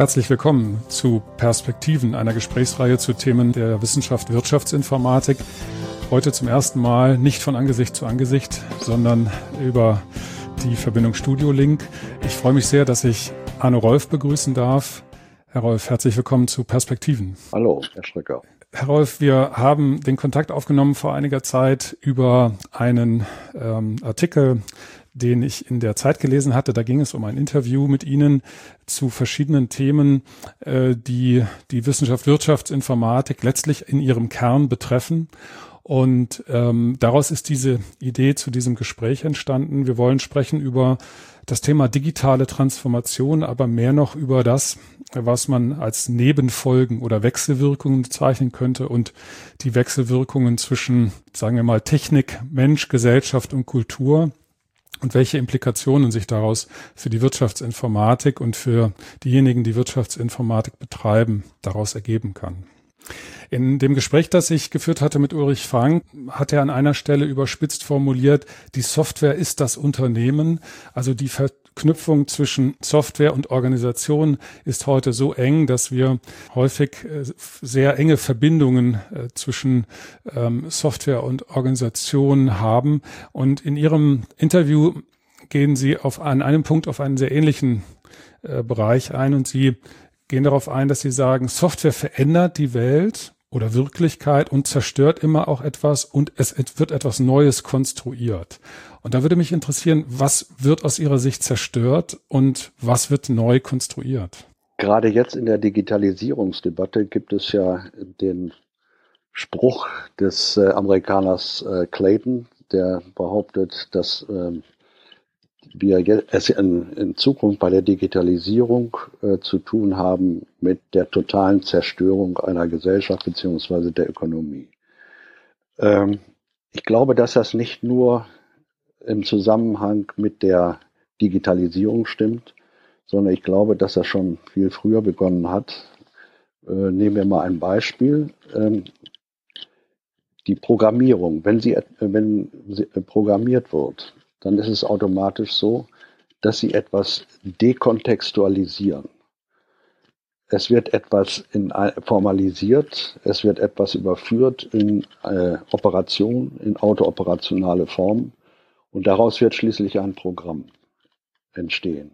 Herzlich willkommen zu Perspektiven, einer Gesprächsreihe zu Themen der Wissenschaft Wirtschaftsinformatik. Heute zum ersten Mal nicht von Angesicht zu Angesicht, sondern über die Verbindung Studio Link. Ich freue mich sehr, dass ich Arno Rolf begrüßen darf. Herr Rolf, herzlich willkommen zu Perspektiven. Hallo, Herr Schrecker. Herr Rolf, wir haben den Kontakt aufgenommen vor einiger Zeit über einen ähm, Artikel den ich in der Zeit gelesen hatte. Da ging es um ein Interview mit Ihnen zu verschiedenen Themen, äh, die die Wissenschaft Wirtschaftsinformatik letztlich in ihrem Kern betreffen. Und ähm, daraus ist diese Idee zu diesem Gespräch entstanden. Wir wollen sprechen über das Thema digitale Transformation, aber mehr noch über das, was man als Nebenfolgen oder Wechselwirkungen bezeichnen könnte und die Wechselwirkungen zwischen, sagen wir mal, Technik, Mensch, Gesellschaft und Kultur und welche Implikationen sich daraus für die Wirtschaftsinformatik und für diejenigen, die Wirtschaftsinformatik betreiben, daraus ergeben kann. In dem Gespräch, das ich geführt hatte mit Ulrich Frank, hat er an einer Stelle überspitzt formuliert, die Software ist das Unternehmen, also die Verknüpfung zwischen Software und Organisation ist heute so eng, dass wir häufig äh, sehr enge Verbindungen äh, zwischen ähm, Software und Organisation haben. Und in Ihrem Interview gehen Sie auf an einem Punkt auf einen sehr ähnlichen äh, Bereich ein und Sie gehen darauf ein, dass Sie sagen, Software verändert die Welt oder Wirklichkeit und zerstört immer auch etwas und es wird etwas Neues konstruiert. Und da würde mich interessieren, was wird aus Ihrer Sicht zerstört und was wird neu konstruiert? Gerade jetzt in der Digitalisierungsdebatte gibt es ja den Spruch des äh, Amerikaners äh, Clayton, der behauptet, dass äh, wir es in, in, Zukunft bei der Digitalisierung äh, zu tun haben mit der totalen Zerstörung einer Gesellschaft beziehungsweise der Ökonomie. Ähm, ich glaube, dass das nicht nur im Zusammenhang mit der Digitalisierung stimmt, sondern ich glaube, dass das schon viel früher begonnen hat. Äh, nehmen wir mal ein Beispiel. Ähm, die Programmierung, wenn sie, wenn sie programmiert wird, dann ist es automatisch so, dass sie etwas dekontextualisieren. Es wird etwas in, formalisiert, es wird etwas überführt in äh, Operation, in autooperationale Form und daraus wird schließlich ein Programm entstehen.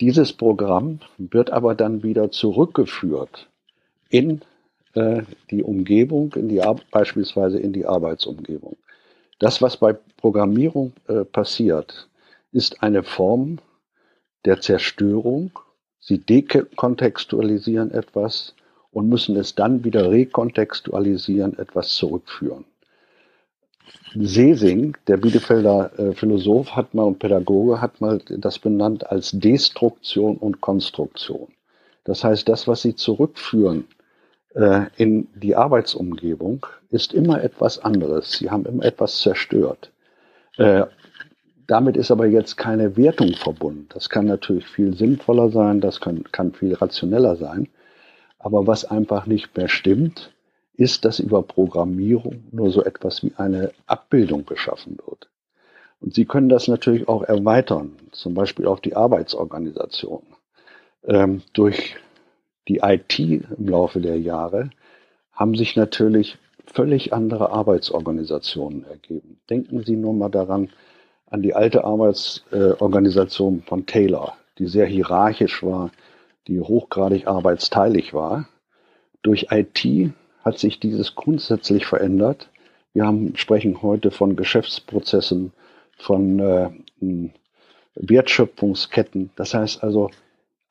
Dieses Programm wird aber dann wieder zurückgeführt in äh, die Umgebung, in die, beispielsweise in die Arbeitsumgebung. Das, was bei Programmierung äh, passiert, ist eine Form der Zerstörung. Sie dekontextualisieren etwas und müssen es dann wieder rekontextualisieren, etwas zurückführen. Sesing, der Bielefelder äh, Philosoph hat mal und Pädagoge hat mal das benannt als Destruktion und Konstruktion. Das heißt, das, was sie zurückführen äh, in die Arbeitsumgebung, ist immer etwas anderes. Sie haben immer etwas zerstört. Äh, damit ist aber jetzt keine Wertung verbunden. Das kann natürlich viel sinnvoller sein, das kann, kann viel rationeller sein. Aber was einfach nicht mehr stimmt, ist, dass über Programmierung nur so etwas wie eine Abbildung geschaffen wird. Und Sie können das natürlich auch erweitern, zum Beispiel auf die Arbeitsorganisation. Ähm, durch die IT im Laufe der Jahre haben sich natürlich völlig andere Arbeitsorganisationen ergeben. Denken Sie nur mal daran, an die alte Arbeitsorganisation von Taylor, die sehr hierarchisch war, die hochgradig arbeitsteilig war. Durch IT hat sich dieses grundsätzlich verändert. Wir haben, sprechen heute von Geschäftsprozessen, von äh, Wertschöpfungsketten. Das heißt also,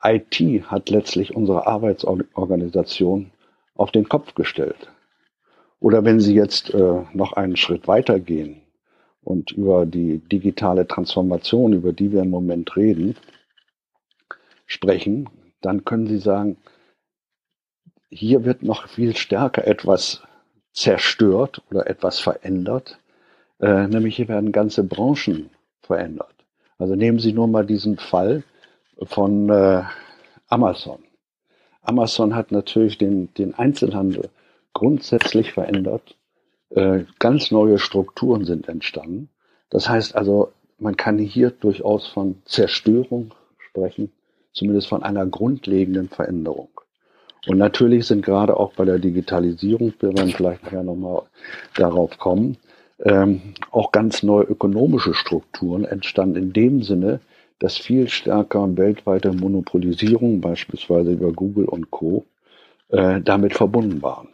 IT hat letztlich unsere Arbeitsorganisation auf den Kopf gestellt. Oder wenn Sie jetzt äh, noch einen Schritt weiter gehen und über die digitale Transformation, über die wir im Moment reden, sprechen, dann können Sie sagen, hier wird noch viel stärker etwas zerstört oder etwas verändert, äh, nämlich hier werden ganze Branchen verändert. Also nehmen Sie nur mal diesen Fall von äh, Amazon. Amazon hat natürlich den, den Einzelhandel grundsätzlich verändert. Äh, ganz neue Strukturen sind entstanden. Das heißt also, man kann hier durchaus von Zerstörung sprechen, zumindest von einer grundlegenden Veränderung. Und natürlich sind gerade auch bei der Digitalisierung, wir werden vielleicht nachher nochmal darauf kommen, ähm, auch ganz neue ökonomische Strukturen entstanden in dem Sinne, dass viel stärker weltweite Monopolisierung, beispielsweise über Google und Co., äh, damit verbunden waren.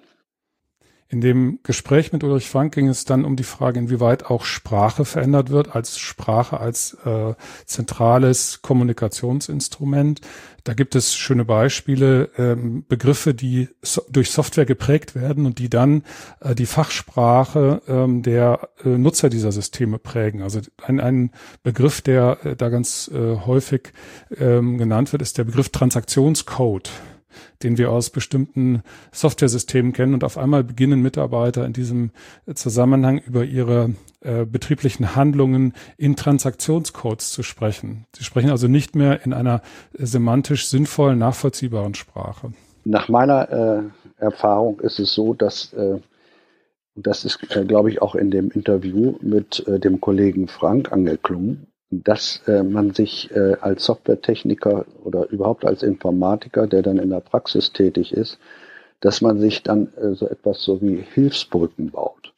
In dem Gespräch mit Ulrich Frank ging es dann um die Frage, inwieweit auch Sprache verändert wird, als Sprache als äh, zentrales Kommunikationsinstrument. Da gibt es schöne Beispiele, ähm, Begriffe, die so, durch Software geprägt werden und die dann äh, die Fachsprache ähm, der äh, Nutzer dieser Systeme prägen. Also ein, ein Begriff, der äh, da ganz äh, häufig ähm, genannt wird, ist der Begriff Transaktionscode den wir aus bestimmten Softwaresystemen kennen. Und auf einmal beginnen Mitarbeiter in diesem Zusammenhang über ihre äh, betrieblichen Handlungen in Transaktionscodes zu sprechen. Sie sprechen also nicht mehr in einer semantisch sinnvollen, nachvollziehbaren Sprache. Nach meiner äh, Erfahrung ist es so, dass äh, das ist, äh, glaube ich, auch in dem Interview mit äh, dem Kollegen Frank angeklungen, dass äh, man sich äh, als Softwaretechniker oder überhaupt als Informatiker, der dann in der Praxis tätig ist, dass man sich dann äh, so etwas so wie Hilfsbrücken baut.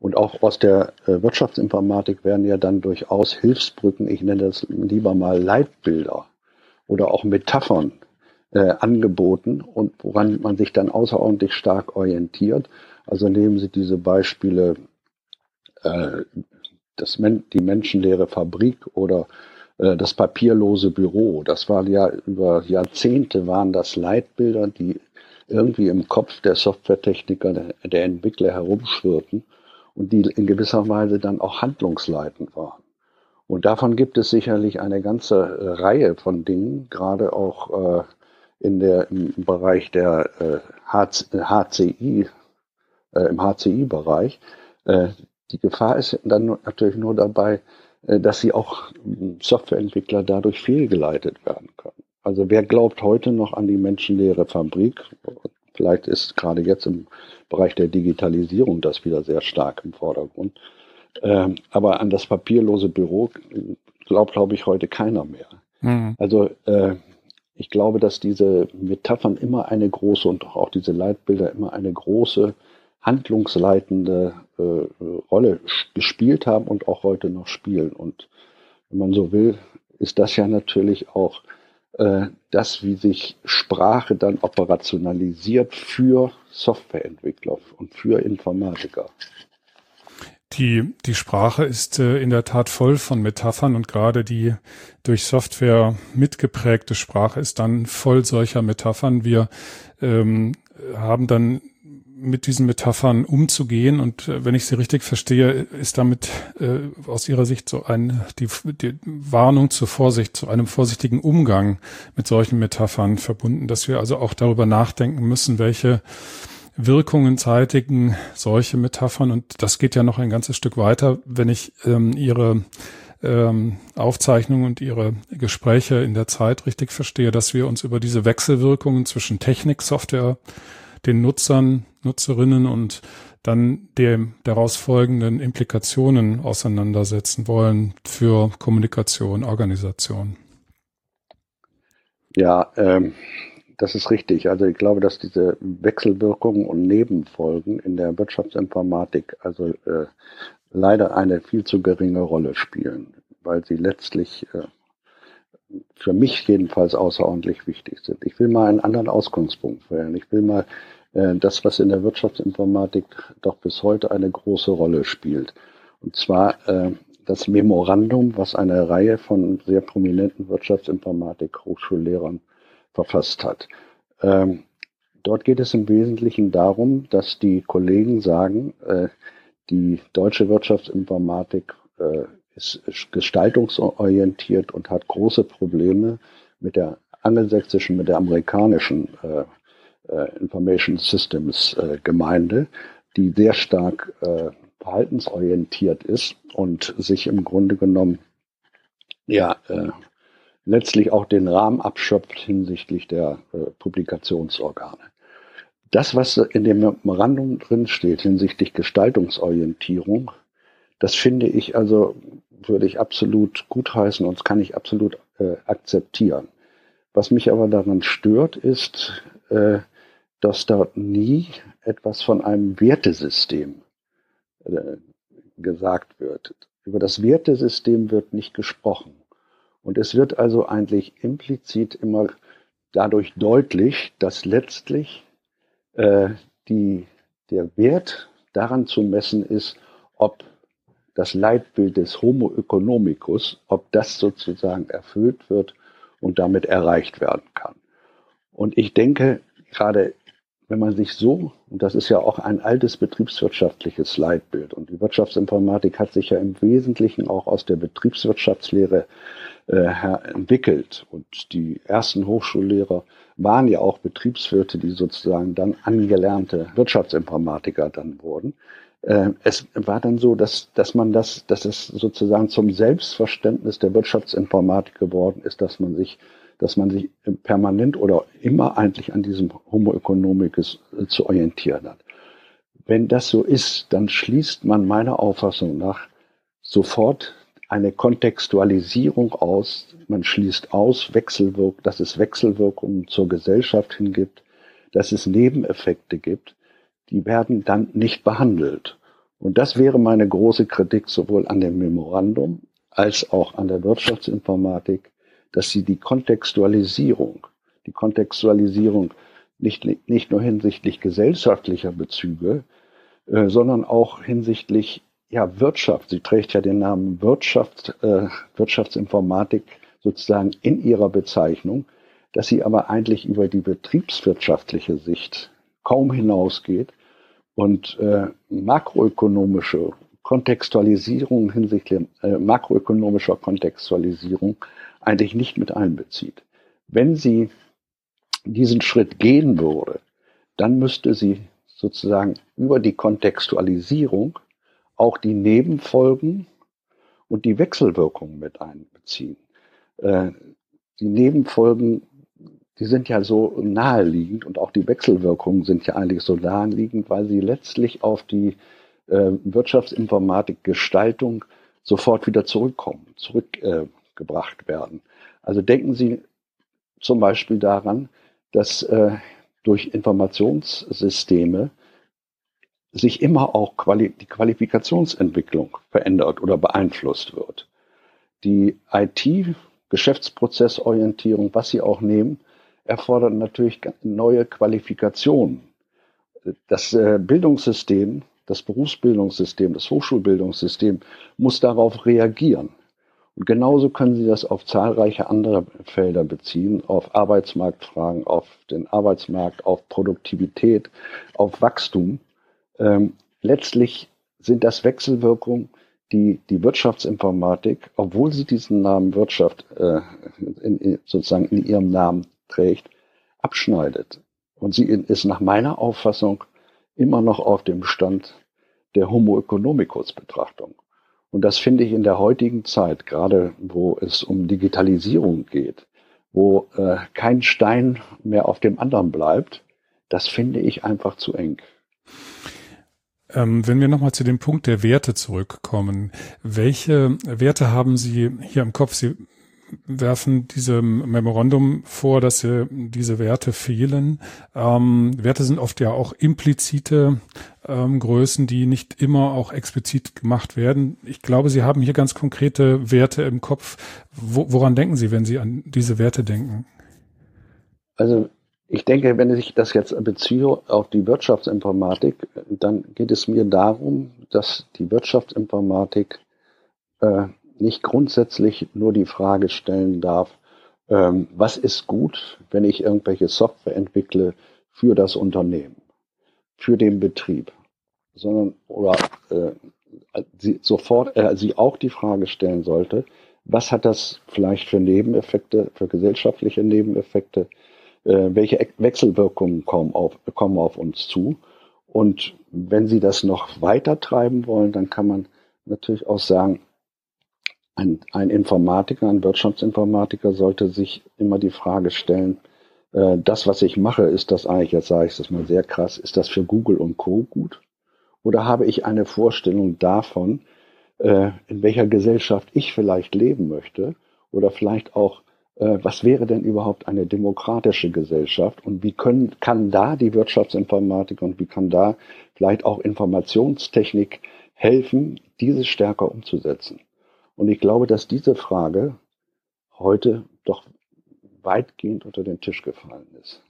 Und auch aus der äh, Wirtschaftsinformatik werden ja dann durchaus Hilfsbrücken, ich nenne das lieber mal Leitbilder oder auch Metaphern äh, angeboten und woran man sich dann außerordentlich stark orientiert. Also nehmen Sie diese Beispiele äh, das, die menschenleere Fabrik oder äh, das papierlose Büro. Das war ja über Jahrzehnte waren das Leitbilder, die irgendwie im Kopf der Softwaretechniker, der, Entwickler herumschwirrten und die in gewisser Weise dann auch handlungsleitend waren. Und davon gibt es sicherlich eine ganze Reihe von Dingen, gerade auch äh, in der, im Bereich der äh, HCI, äh, im HCI-Bereich, äh, die Gefahr ist dann natürlich nur dabei, äh, dass sie auch hm, Softwareentwickler dadurch fehlgeleitet werden können. Also wer glaubt heute noch an die menschenleere Fabrik? Vielleicht ist gerade jetzt im Bereich der Digitalisierung das wieder sehr stark im Vordergrund. Ähm, aber an das papierlose Büro glaubt, glaube ich, heute keiner mehr. Mhm. Also äh, ich glaube, dass diese Metaphern immer eine große und auch diese Leitbilder immer eine große handlungsleitende äh, Rolle gespielt haben und auch heute noch spielen. Und wenn man so will, ist das ja natürlich auch äh, das, wie sich Sprache dann operationalisiert für Softwareentwickler und für Informatiker. Die, die Sprache ist äh, in der Tat voll von Metaphern und gerade die durch Software mitgeprägte Sprache ist dann voll solcher Metaphern. Wir ähm, haben dann mit diesen Metaphern umzugehen. Und äh, wenn ich sie richtig verstehe, ist damit äh, aus Ihrer Sicht so ein, die, die Warnung zur Vorsicht, zu einem vorsichtigen Umgang mit solchen Metaphern verbunden, dass wir also auch darüber nachdenken müssen, welche Wirkungen zeitigen solche Metaphern. Und das geht ja noch ein ganzes Stück weiter, wenn ich ähm, Ihre ähm, Aufzeichnungen und Ihre Gespräche in der Zeit richtig verstehe, dass wir uns über diese Wechselwirkungen zwischen Technik, Software, den Nutzern, Nutzerinnen und dann dem daraus folgenden Implikationen auseinandersetzen wollen für Kommunikation, Organisation. Ja, ähm, das ist richtig. Also ich glaube, dass diese Wechselwirkungen und Nebenfolgen in der Wirtschaftsinformatik also äh, leider eine viel zu geringe Rolle spielen, weil sie letztlich äh, für mich jedenfalls außerordentlich wichtig sind. Ich will mal einen anderen Ausgangspunkt wählen. Ich will mal das, was in der Wirtschaftsinformatik doch bis heute eine große Rolle spielt. Und zwar äh, das Memorandum, was eine Reihe von sehr prominenten Wirtschaftsinformatik-Hochschullehrern verfasst hat. Ähm, dort geht es im Wesentlichen darum, dass die Kollegen sagen, äh, die deutsche Wirtschaftsinformatik ist gestaltungsorientiert und hat große Probleme mit der angelsächsischen, mit der amerikanischen äh, Information Systems äh, Gemeinde, die sehr stark äh, verhaltensorientiert ist und sich im Grunde genommen ja äh, letztlich auch den Rahmen abschöpft hinsichtlich der äh, Publikationsorgane. Das, was in dem Memorandum drin steht hinsichtlich Gestaltungsorientierung, das finde ich also, würde ich absolut gutheißen und das kann ich absolut äh, akzeptieren Was mich aber daran stört, ist, äh, dass da nie etwas von einem Wertesystem äh, gesagt wird. Über das Wertesystem wird nicht gesprochen. Und es wird also eigentlich implizit immer dadurch deutlich, dass letztlich äh, die, der Wert daran zu messen ist, ob das Leitbild des Homo economicus, ob das sozusagen erfüllt wird und damit erreicht werden kann. Und ich denke, gerade wenn man sich so, und das ist ja auch ein altes betriebswirtschaftliches Leitbild, und die Wirtschaftsinformatik hat sich ja im Wesentlichen auch aus der Betriebswirtschaftslehre äh, entwickelt. Und die ersten Hochschullehrer waren ja auch Betriebswirte, die sozusagen dann angelernte Wirtschaftsinformatiker dann wurden. Äh, es war dann so, dass, dass man das, dass es sozusagen zum Selbstverständnis der Wirtschaftsinformatik geworden ist, dass man sich dass man sich permanent oder immer eigentlich an diesem Homo economicus äh, zu orientieren hat. Wenn das so ist, dann schließt man meiner Auffassung nach sofort eine Kontextualisierung aus. Man schließt aus, Wechselwirk dass es Wechselwirkungen zur Gesellschaft hingibt, dass es Nebeneffekte gibt. Die werden dann nicht behandelt. Und das wäre meine große Kritik sowohl an dem Memorandum als auch an der Wirtschaftsinformatik, dass sie die Kontextualisierung, die Kontextualisierung nicht, nicht nur hinsichtlich gesellschaftlicher Bezüge, äh, sondern auch hinsichtlich ja, Wirtschaft. Sie trägt ja den Namen Wirtschaft, äh, Wirtschaftsinformatik sozusagen in ihrer Bezeichnung, dass sie aber eigentlich über die betriebswirtschaftliche Sicht kaum hinausgeht und äh, makroökonomische Kontextualisierung hinsichtlich äh, makroökonomischer Kontextualisierung eigentlich nicht mit einbezieht. Wenn sie diesen Schritt gehen würde, dann müsste sie sozusagen über die Kontextualisierung auch die Nebenfolgen und die Wechselwirkungen mit einbeziehen. Äh, die Nebenfolgen, die sind ja so naheliegend und auch die Wechselwirkungen sind ja eigentlich so naheliegend, weil sie letztlich auf die äh, Wirtschaftsinformatik Gestaltung sofort wieder zurückkommen, zurück äh, werden. Also denken Sie zum Beispiel daran, dass äh, durch Informationssysteme sich immer auch Quali die Qualifikationsentwicklung verändert oder beeinflusst wird. Die IT-Geschäftsprozessorientierung, was Sie auch nehmen, erfordert natürlich neue Qualifikationen. Das äh, Bildungssystem, das Berufsbildungssystem, das Hochschulbildungssystem muss darauf reagieren. Und genauso können Sie das auf zahlreiche andere Felder beziehen, auf Arbeitsmarktfragen, auf den Arbeitsmarkt, auf Produktivität, auf Wachstum. Ähm, letztlich sind das Wechselwirkungen, die die Wirtschaftsinformatik, obwohl sie diesen Namen Wirtschaft äh, in, in, sozusagen in ihrem Namen trägt, abschneidet. Und sie ist nach meiner Auffassung immer noch auf dem Stand der Homo economicus Betrachtung. Und das finde ich in der heutigen Zeit, gerade wo es um Digitalisierung geht, wo äh, kein Stein mehr auf dem anderen bleibt, das finde ich einfach zu eng. Ähm, wenn wir nochmal zu dem Punkt der Werte zurückkommen, welche Werte haben Sie hier im Kopf? Sie werfen diesem Memorandum vor, dass äh, diese Werte fehlen. Ähm, Werte sind oft ja auch implizite ähm, Größen, die nicht immer auch explizit gemacht werden. Ich glaube, Sie haben hier ganz konkrete Werte im Kopf. Wo, woran denken Sie, wenn Sie an diese Werte denken? Also ich denke, wenn ich das jetzt beziehe auf die Wirtschaftsinformatik, dann geht es mir darum, dass die Wirtschaftsinformatik äh, nicht grundsätzlich nur die Frage stellen darf, ähm, was ist gut, wenn ich irgendwelche Software entwickle für das Unternehmen, für den Betrieb, sondern oder äh, sie sofort äh, sie auch die Frage stellen sollte, was hat das vielleicht für Nebeneffekte, für gesellschaftliche Nebeneffekte, äh, welche Wechselwirkungen kommen auf, kommen auf uns zu. Und wenn Sie das noch weiter treiben wollen, dann kann man natürlich auch sagen, ein, ein Informatiker, ein Wirtschaftsinformatiker sollte sich immer die Frage stellen, äh, das, was ich mache, ist das eigentlich, jetzt sage ich das mal sehr krass, ist das für Google und Co. gut? Oder habe ich eine Vorstellung davon, äh, in welcher Gesellschaft ich vielleicht leben möchte oder vielleicht auch äh, was wäre denn überhaupt eine demokratische Gesellschaft und wie können, kann da die Wirtschaftsinformatik und wie kann da vielleicht auch Informationstechnik helfen, dieses stärker umzusetzen? Und ich glaube, dass diese Frage heute doch weitgehend unter den Tisch gefallen ist.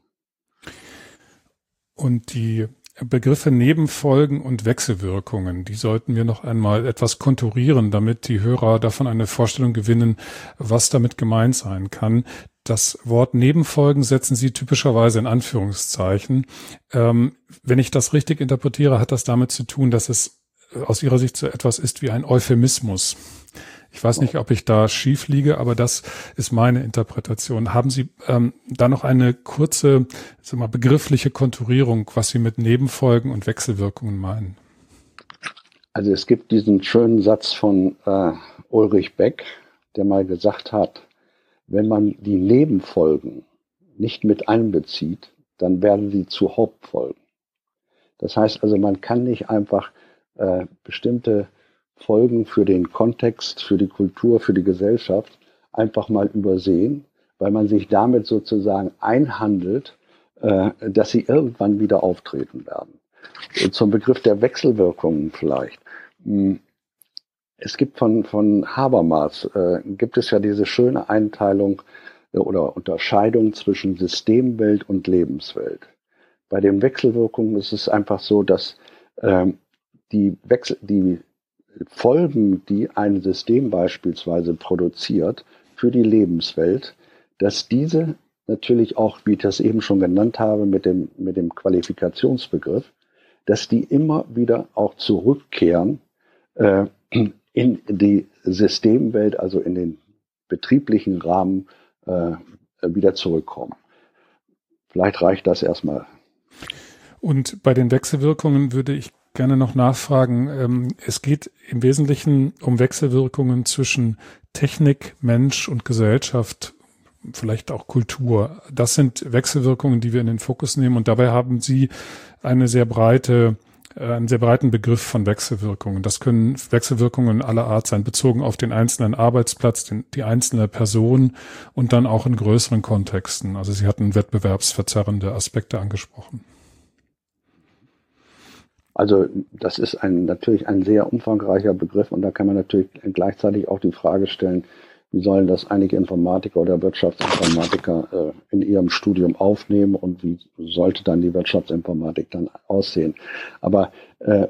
Und die Begriffe Nebenfolgen und Wechselwirkungen, die sollten wir noch einmal etwas konturieren, damit die Hörer davon eine Vorstellung gewinnen, was damit gemeint sein kann. Das Wort Nebenfolgen setzen Sie typischerweise in Anführungszeichen. Ähm, wenn ich das richtig interpretiere, hat das damit zu tun, dass es aus Ihrer Sicht so etwas ist wie ein Euphemismus. Ich weiß nicht, ob ich da schief liege, aber das ist meine Interpretation. Haben Sie ähm, da noch eine kurze, sag mal, begriffliche Konturierung, was Sie mit Nebenfolgen und Wechselwirkungen meinen? Also es gibt diesen schönen Satz von äh, Ulrich Beck, der mal gesagt hat, wenn man die Nebenfolgen nicht mit einbezieht, dann werden sie zu Hauptfolgen. Das heißt also, man kann nicht einfach äh, bestimmte Folgen für den Kontext, für die Kultur, für die Gesellschaft einfach mal übersehen, weil man sich damit sozusagen einhandelt, äh, dass sie irgendwann wieder auftreten werden. Zum Begriff der Wechselwirkungen vielleicht. Hm, es gibt von, von Habermas, äh, gibt es ja diese schöne Einteilung äh, oder Unterscheidung zwischen Systemwelt und Lebenswelt. Bei den Wechselwirkungen ist es einfach so, dass ähm, die, Wechsel, die Folgen, die ein System beispielsweise produziert für die Lebenswelt, dass diese natürlich auch, wie ich das eben schon genannt habe, mit dem, mit dem Qualifikationsbegriff, dass die immer wieder auch zurückkehren äh, in die Systemwelt, also in den betrieblichen Rahmen äh, wieder zurückkommen. Vielleicht reicht das erstmal. Und bei den Wechselwirkungen würde ich gerne noch nachfragen. Ähm, es geht im Wesentlichen um Wechselwirkungen zwischen Technik, Mensch und Gesellschaft, vielleicht auch Kultur. Das sind Wechselwirkungen, die wir in den Fokus nehmen. Und dabei haben Sie eine sehr breite äh, einen sehr breiten Begriff von Wechselwirkungen. Das können Wechselwirkungen aller Art sein, bezogen auf den einzelnen Arbeitsplatz, den, die einzelne Person und dann auch in größeren Kontexten. Also Sie hatten wettbewerbsverzerrende Aspekte angesprochen. Also das ist ein, natürlich ein sehr umfangreicher Begriff und da kann man natürlich gleichzeitig auch die Frage stellen, wie sollen das einige Informatiker oder Wirtschaftsinformatiker äh, in ihrem Studium aufnehmen und wie sollte dann die Wirtschaftsinformatik dann aussehen. Aber äh,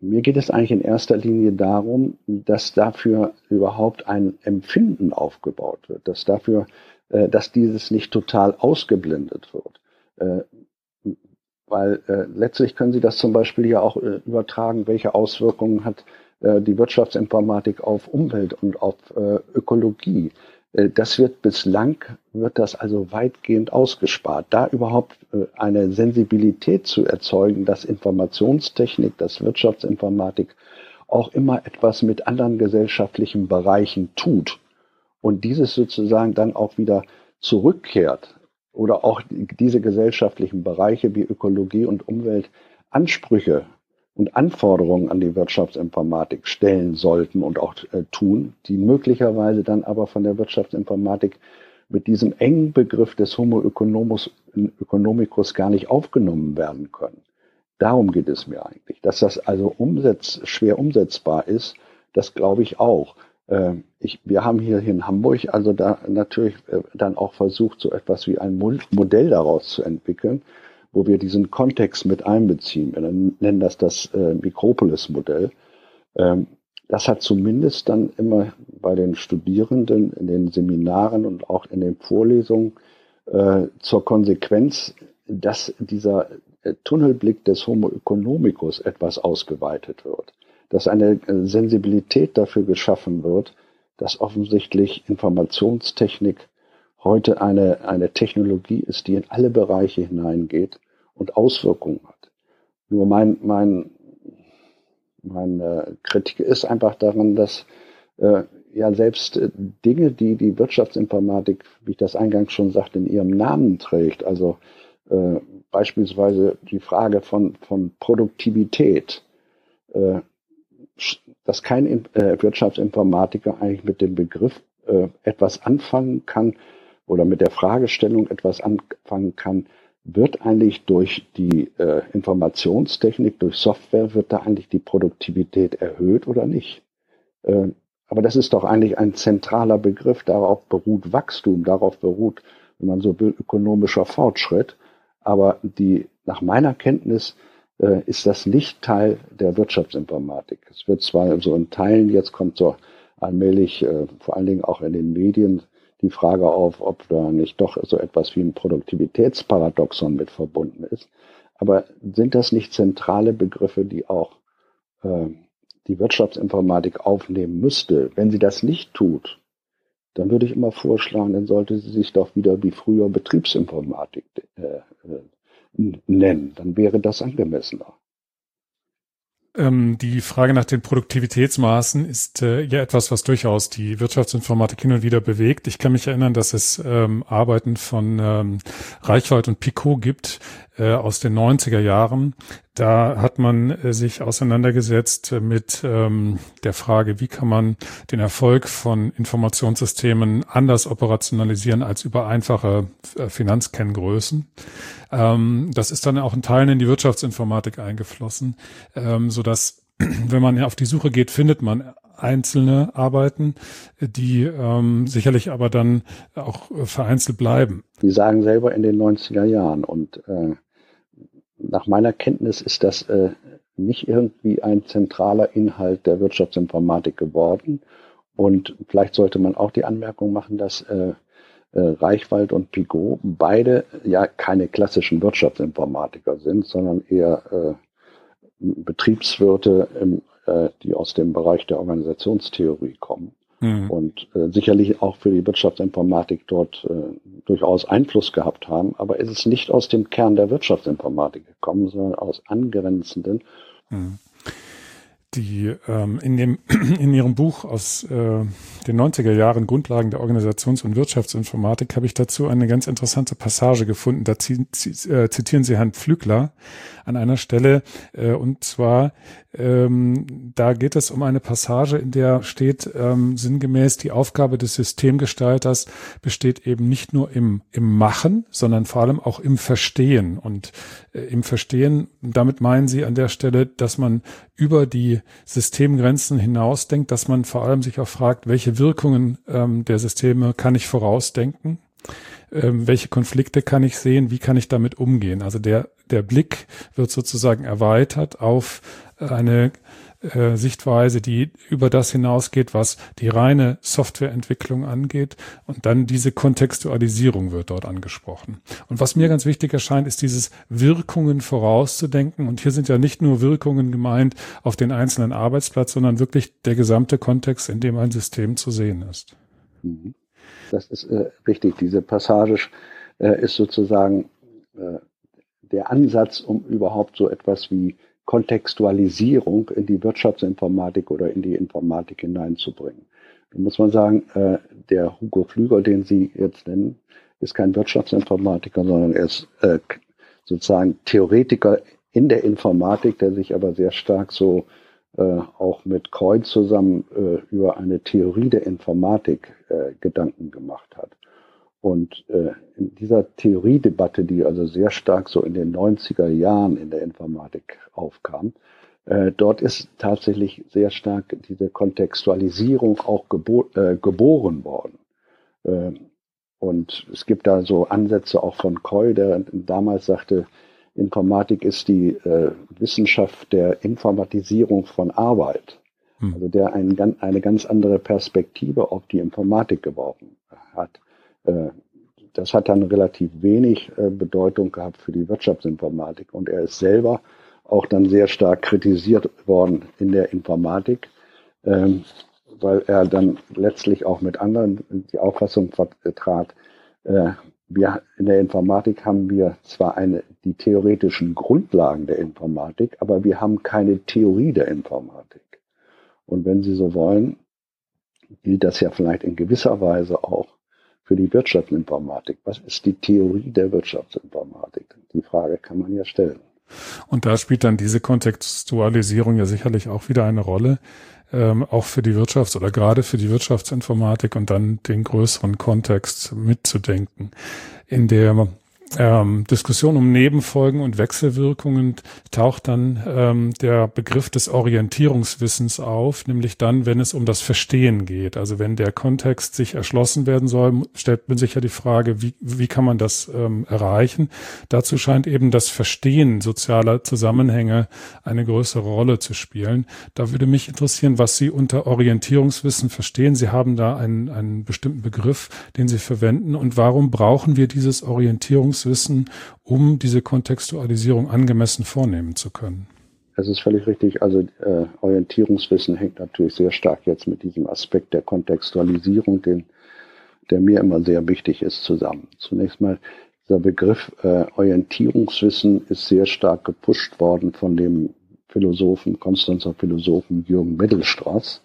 mir geht es eigentlich in erster Linie darum, dass dafür überhaupt ein Empfinden aufgebaut wird, dass dafür, äh, dass dieses nicht total ausgeblendet wird. Weil äh, letztlich können Sie das zum Beispiel ja auch äh, übertragen, welche Auswirkungen hat äh, die Wirtschaftsinformatik auf Umwelt und auf äh, Ökologie. Äh, das wird bislang, wird das also weitgehend ausgespart. Da überhaupt äh, eine Sensibilität zu erzeugen, dass Informationstechnik, dass Wirtschaftsinformatik auch immer etwas mit anderen gesellschaftlichen Bereichen tut und dieses sozusagen dann auch wieder zurückkehrt oder auch diese gesellschaftlichen Bereiche wie Ökologie und Umwelt Ansprüche und Anforderungen an die Wirtschaftsinformatik stellen sollten und auch äh, tun, die möglicherweise dann aber von der Wirtschaftsinformatik mit diesem engen Begriff des Homo economicus gar nicht aufgenommen werden können. Darum geht es mir eigentlich. Dass das also umsetz, schwer umsetzbar ist, das glaube ich auch. Ähm, ich, wir haben hier in Hamburg also da natürlich äh, dann auch versucht, so etwas wie ein Modell daraus zu entwickeln, wo wir diesen Kontext mit einbeziehen. Wir nennen das das äh, Mikropolis-Modell. Ähm, das hat zumindest dann immer bei den Studierenden in den Seminaren und auch in den Vorlesungen äh, zur Konsequenz, dass dieser Tunnelblick des Homo economicus etwas ausgeweitet wird dass eine äh, Sensibilität dafür geschaffen wird, dass offensichtlich Informationstechnik heute eine, eine Technologie ist, die in alle Bereiche hineingeht und Auswirkungen hat. Nur mein, mein, meine Kritik ist einfach daran, dass äh, ja selbst äh, Dinge, die die Wirtschaftsinformatik, wie ich das eingangs schon sagte, in ihrem Namen trägt, also äh, beispielsweise die Frage von, von Produktivität, äh, dass kein äh, Wirtschaftsinformatiker eigentlich mit dem Begriff äh, etwas anfangen kann, oder mit der Fragestellung etwas anfangen kann, wird eigentlich durch die äh, Informationstechnik, durch Software, wird da eigentlich die Produktivität erhöht oder nicht? Äh, aber das ist doch eigentlich ein zentraler Begriff. Darauf beruht Wachstum, darauf beruht, wenn man so will, ökonomischer Fortschritt. Aber die, nach meiner Kenntnis ist das nicht Teil der Wirtschaftsinformatik. Es wird zwar so in Teilen, jetzt kommt so allmählich, äh, vor allen Dingen auch in den Medien, die Frage auf, ob da nicht doch so etwas wie ein Produktivitätsparadoxon mit verbunden ist. Aber sind das nicht zentrale Begriffe, die auch äh, die Wirtschaftsinformatik aufnehmen müsste, wenn sie das nicht tut, dann würde ich immer vorschlagen, dann sollte sie sich doch wieder wie früher Betriebsinformatik äh, äh, nennen. Dann wäre das angemessener. Ähm, die Frage nach den Produktivitätsmaßen ist äh, ja etwas, was durchaus die Wirtschaftsinformatik hin und wieder bewegt. Ich kann mich erinnern, dass es ähm, Arbeiten von ähm, Reichhold und Picot gibt äh, aus den 90er Jahren. Da hat man äh, sich auseinandergesetzt mit ähm, der Frage, wie kann man den Erfolg von Informationssystemen anders operationalisieren als über einfache äh, Finanzkenngrößen. Ähm, das ist dann auch in Teilen in die Wirtschaftsinformatik eingeflossen, ähm, so dass wenn man auf die Suche geht, findet man einzelne Arbeiten, die ähm, sicherlich aber dann auch vereinzelt bleiben. Die sagen selber in den 90er Jahren und äh, nach meiner Kenntnis ist das äh, nicht irgendwie ein zentraler Inhalt der Wirtschaftsinformatik geworden. Und vielleicht sollte man auch die Anmerkung machen, dass äh, äh, Reichwald und Pigot beide ja keine klassischen Wirtschaftsinformatiker sind, sondern eher äh, Betriebswirte, im, äh, die aus dem Bereich der Organisationstheorie kommen. Mhm. Und äh, sicherlich auch für die Wirtschaftsinformatik dort äh, durchaus Einfluss gehabt haben, aber es ist nicht aus dem Kern der Wirtschaftsinformatik gekommen, sondern aus angrenzenden mhm die ähm, in dem in ihrem Buch aus äh, den 90er Jahren Grundlagen der Organisations- und Wirtschaftsinformatik habe ich dazu eine ganz interessante Passage gefunden. Da äh, zitieren Sie Herrn Pflügler an einer Stelle äh, und zwar ähm, da geht es um eine Passage, in der steht ähm, sinngemäß die Aufgabe des Systemgestalters besteht eben nicht nur im im Machen, sondern vor allem auch im Verstehen und äh, im Verstehen. Damit meinen Sie an der Stelle, dass man über die Systemgrenzen hinausdenkt, dass man vor allem sich auch fragt, welche Wirkungen ähm, der Systeme kann ich vorausdenken? Ähm, welche Konflikte kann ich sehen? Wie kann ich damit umgehen? Also der, der Blick wird sozusagen erweitert auf eine äh, Sichtweise, die über das hinausgeht, was die reine Softwareentwicklung angeht. Und dann diese Kontextualisierung wird dort angesprochen. Und was mir ganz wichtig erscheint, ist dieses Wirkungen vorauszudenken. Und hier sind ja nicht nur Wirkungen gemeint auf den einzelnen Arbeitsplatz, sondern wirklich der gesamte Kontext, in dem ein System zu sehen ist. Mhm. Das ist äh, richtig. Diese Passage äh, ist sozusagen äh, der Ansatz, um überhaupt so etwas wie Kontextualisierung in die Wirtschaftsinformatik oder in die Informatik hineinzubringen. Da muss man sagen, äh, der Hugo Flüger, den Sie jetzt nennen, ist kein Wirtschaftsinformatiker, sondern er ist äh, sozusagen Theoretiker in der Informatik, der sich aber sehr stark so äh, auch mit Kreuz zusammen äh, über eine Theorie der Informatik äh, Gedanken gemacht hat. Und äh, in dieser Theoriedebatte, die also sehr stark so in den 90er Jahren in der Informatik aufkam, äh, dort ist tatsächlich sehr stark diese Kontextualisierung auch gebo äh, geboren worden. Äh, und es gibt da so Ansätze auch von Coy, der damals sagte, Informatik ist die äh, Wissenschaft der Informatisierung von Arbeit. Hm. Also der ein, eine ganz andere Perspektive auf die Informatik geworfen hat. Äh, das hat dann relativ wenig äh, Bedeutung gehabt für die Wirtschaftsinformatik. Und er ist selber auch dann sehr stark kritisiert worden in der Informatik, ähm, weil er dann letztlich auch mit anderen die Auffassung vertrat, äh, wir in der Informatik haben wir zwar eine, die theoretischen Grundlagen der Informatik, aber wir haben keine Theorie der Informatik. Und wenn Sie so wollen, gilt das ja vielleicht in gewisser Weise auch für die Wirtschaftsinformatik. Was ist die Theorie der Wirtschaftsinformatik? Die Frage kann man ja stellen. Und da spielt dann diese Kontextualisierung ja sicherlich auch wieder eine Rolle. ähm, auch für die Wirtschafts- oder gerade für die Wirtschaftsinformatik und dann den größeren Kontext mitzudenken. In der ähm, Diskussion um Nebenfolgen und Wechselwirkungen taucht dann ähm, der Begriff des Orientierungswissens auf, nämlich dann, wenn es um das Verstehen geht. Also wenn der Kontext sich erschlossen werden soll, stellt man sich ja die Frage, wie, wie kann man das ähm, erreichen? Dazu scheint eben das Verstehen sozialer Zusammenhänge eine größere Rolle zu spielen. Da würde mich interessieren, was Sie unter Orientierungswissen verstehen. Sie haben da einen, einen bestimmten Begriff, den Sie verwenden. Und warum brauchen wir dieses Orientierungswissen Wissen, um diese Kontextualisierung angemessen vornehmen zu können. Es ist völlig richtig. Also äh, Orientierungswissen hängt natürlich sehr stark jetzt mit diesem Aspekt der Kontextualisierung, den, der mir immer sehr wichtig ist, zusammen. Zunächst mal, dieser Begriff äh, Orientierungswissen ist sehr stark gepusht worden von dem Philosophen, Konstanzer Philosophen Jürgen Mittelstraß.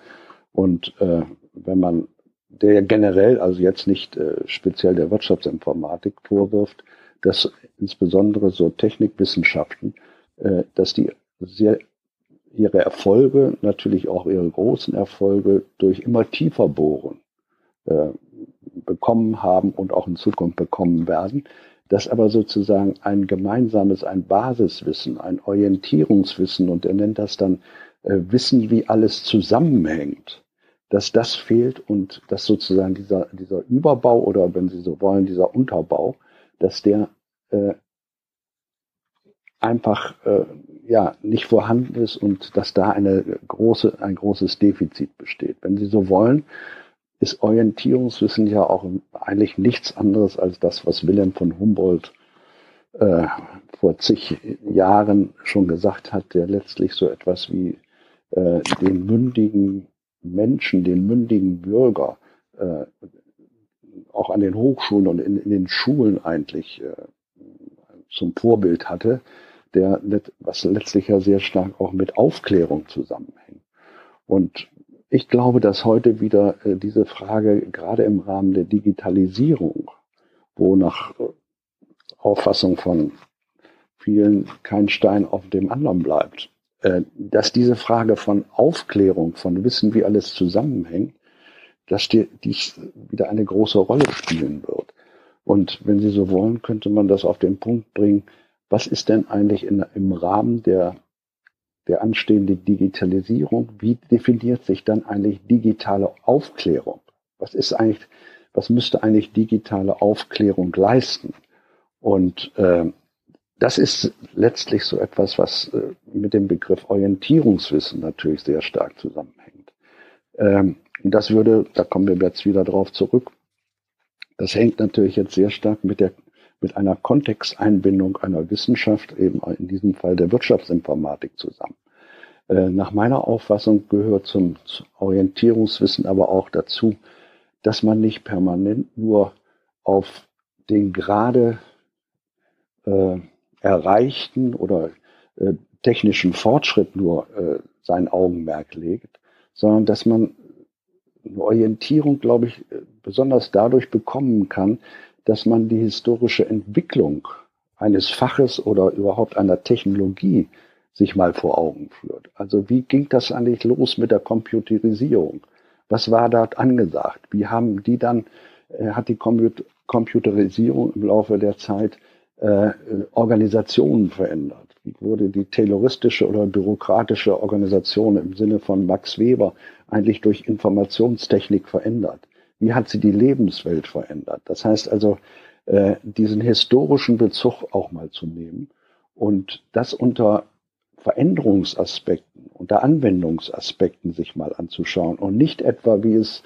Und äh, wenn man der generell, also jetzt nicht äh, speziell der Wirtschaftsinformatik vorwirft, dass insbesondere so Technikwissenschaften, äh, dass die sehr ihre Erfolge, natürlich auch ihre großen Erfolge durch immer tiefer bohren äh, bekommen haben und auch in Zukunft bekommen werden, dass aber sozusagen ein gemeinsames, ein Basiswissen, ein Orientierungswissen, und er nennt das dann äh, Wissen, wie alles zusammenhängt, dass das fehlt und dass sozusagen dieser, dieser Überbau oder wenn Sie so wollen, dieser Unterbau dass der äh, einfach äh, ja nicht vorhanden ist und dass da eine große, ein großes Defizit besteht. Wenn Sie so wollen, ist Orientierungswissen ja auch eigentlich nichts anderes als das, was Wilhelm von Humboldt äh, vor zig Jahren schon gesagt hat, der letztlich so etwas wie äh, den mündigen Menschen, den mündigen Bürger äh, auch an den Hochschulen und in, in den Schulen eigentlich äh, zum Vorbild hatte, der, was letztlich ja sehr stark auch mit Aufklärung zusammenhängt. Und ich glaube, dass heute wieder äh, diese Frage gerade im Rahmen der Digitalisierung, wo nach äh, Auffassung von vielen kein Stein auf dem anderen bleibt, äh, dass diese Frage von Aufklärung, von Wissen, wie alles zusammenhängt, dass die, dies wieder eine große Rolle spielen wird. Und wenn Sie so wollen, könnte man das auf den Punkt bringen, was ist denn eigentlich in, im Rahmen der, der anstehenden Digitalisierung, wie definiert sich dann eigentlich digitale Aufklärung? Was ist eigentlich, was müsste eigentlich digitale Aufklärung leisten? Und äh, das ist letztlich so etwas, was äh, mit dem Begriff Orientierungswissen natürlich sehr stark zusammenhängt. Ähm, und das würde, da kommen wir jetzt wieder drauf zurück, das hängt natürlich jetzt sehr stark mit der mit einer Kontexteinbindung einer Wissenschaft, eben in diesem Fall der Wirtschaftsinformatik zusammen. Äh, nach meiner Auffassung gehört zum Orientierungswissen aber auch dazu, dass man nicht permanent nur auf den gerade äh, erreichten oder äh, technischen Fortschritt nur äh, sein Augenmerk legt, sondern dass man eine Orientierung, glaube ich, besonders dadurch bekommen kann, dass man die historische Entwicklung eines Faches oder überhaupt einer Technologie sich mal vor Augen führt. Also wie ging das eigentlich los mit der Computerisierung? Was war dort angesagt? Wie haben die dann, äh, hat die Computerisierung im Laufe der Zeit äh, Organisationen verändert? Wurde die tayloristische oder bürokratische Organisation im Sinne von Max Weber eigentlich durch Informationstechnik verändert? Wie hat sie die Lebenswelt verändert? Das heißt also, äh, diesen historischen Bezug auch mal zu nehmen und das unter Veränderungsaspekten, unter Anwendungsaspekten sich mal anzuschauen und nicht etwa, wie es,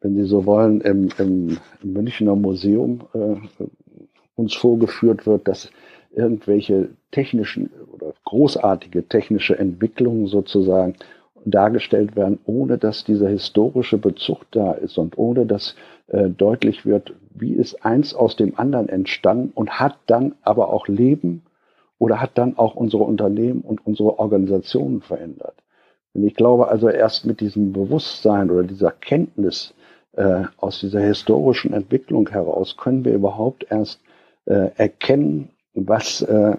wenn Sie so wollen, im, im, im Münchner Museum äh, uns vorgeführt wird, dass irgendwelche technischen oder großartige technische Entwicklungen sozusagen dargestellt werden, ohne dass dieser historische Bezug da ist und ohne dass äh, deutlich wird, wie ist eins aus dem anderen entstanden und hat dann aber auch Leben oder hat dann auch unsere Unternehmen und unsere Organisationen verändert. Und ich glaube also erst mit diesem Bewusstsein oder dieser Kenntnis äh, aus dieser historischen Entwicklung heraus können wir überhaupt erst äh, erkennen, was äh,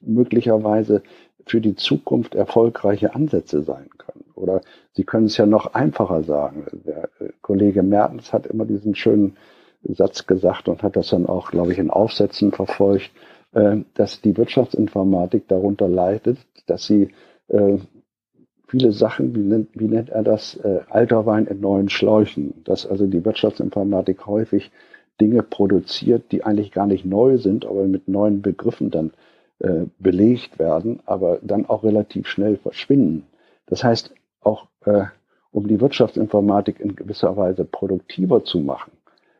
möglicherweise für die Zukunft erfolgreiche Ansätze sein können. Oder Sie können es ja noch einfacher sagen. Der äh, Kollege Mertens hat immer diesen schönen Satz gesagt und hat das dann auch, glaube ich, in Aufsätzen verfolgt, äh, dass die Wirtschaftsinformatik darunter leidet, dass sie äh, viele Sachen, wie nennt, wie nennt er das, äh, alter Wein in neuen Schläuchen, dass also die Wirtschaftsinformatik häufig Dinge produziert, die eigentlich gar nicht neu sind, aber mit neuen Begriffen dann äh, belegt werden, aber dann auch relativ schnell verschwinden. Das heißt, auch äh, um die Wirtschaftsinformatik in gewisser Weise produktiver zu machen,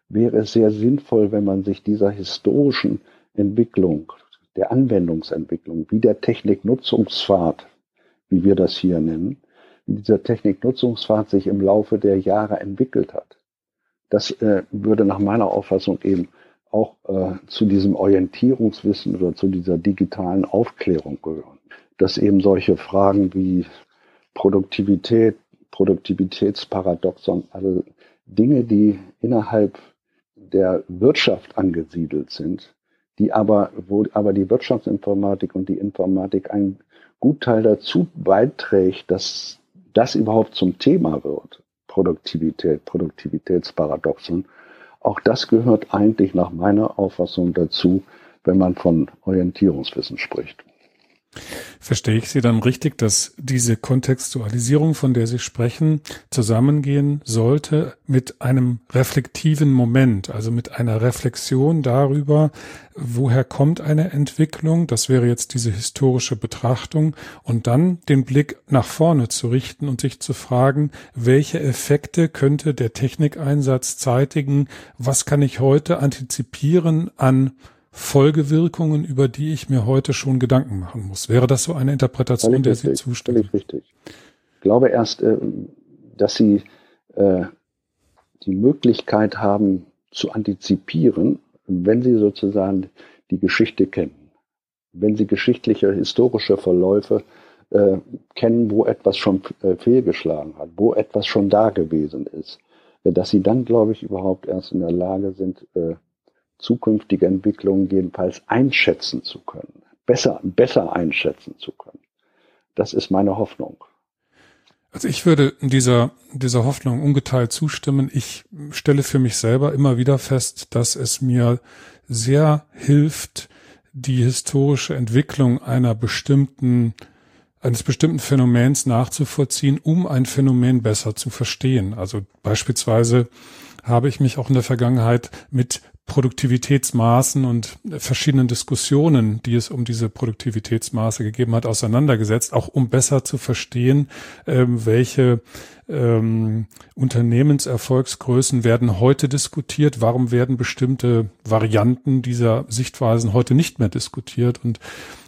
wäre es sehr sinnvoll, wenn man sich dieser historischen Entwicklung, der Anwendungsentwicklung, wie der Techniknutzungspfad, wie wir das hier nennen, wie dieser Techniknutzungspfad sich im Laufe der Jahre entwickelt hat. Das äh, würde nach meiner Auffassung eben auch äh, zu diesem Orientierungswissen oder zu dieser digitalen Aufklärung gehören. Dass eben solche Fragen wie Produktivität, Produktivitätsparadoxon, also Dinge, die innerhalb der Wirtschaft angesiedelt sind, die aber, wo aber die Wirtschaftsinformatik und die Informatik einen Gutteil dazu beiträgt, dass das überhaupt zum Thema wird. Produktivität, Produktivitätsparadoxon. Auch das gehört eigentlich nach meiner Auffassung dazu, wenn man von Orientierungswissen spricht. Verstehe ich Sie dann richtig, dass diese Kontextualisierung, von der Sie sprechen, zusammengehen sollte mit einem reflektiven Moment, also mit einer Reflexion darüber, woher kommt eine Entwicklung, das wäre jetzt diese historische Betrachtung, und dann den Blick nach vorne zu richten und sich zu fragen, welche Effekte könnte der Technikeinsatz zeitigen, was kann ich heute antizipieren an Folgewirkungen, über die ich mir heute schon Gedanken machen muss. Wäre das so eine Interpretation, völlig der richtig, Sie zustimmen? Völlig richtig. Ich glaube erst, äh, dass Sie äh, die Möglichkeit haben zu antizipieren, wenn Sie sozusagen die Geschichte kennen. Wenn Sie geschichtliche, historische Verläufe äh, kennen, wo etwas schon fehlgeschlagen hat, wo etwas schon da gewesen ist, dass Sie dann, glaube ich, überhaupt erst in der Lage sind, zukünftige Entwicklungen jedenfalls einschätzen zu können, besser, besser einschätzen zu können. Das ist meine Hoffnung. Also ich würde dieser, dieser Hoffnung ungeteilt zustimmen. Ich stelle für mich selber immer wieder fest, dass es mir sehr hilft, die historische Entwicklung einer bestimmten eines bestimmten Phänomens nachzuvollziehen, um ein Phänomen besser zu verstehen. Also beispielsweise habe ich mich auch in der Vergangenheit mit Produktivitätsmaßen und verschiedenen Diskussionen, die es um diese Produktivitätsmaße gegeben hat, auseinandergesetzt, auch um besser zu verstehen, ähm, welche ähm, Unternehmenserfolgsgrößen werden heute diskutiert, warum werden bestimmte Varianten dieser Sichtweisen heute nicht mehr diskutiert und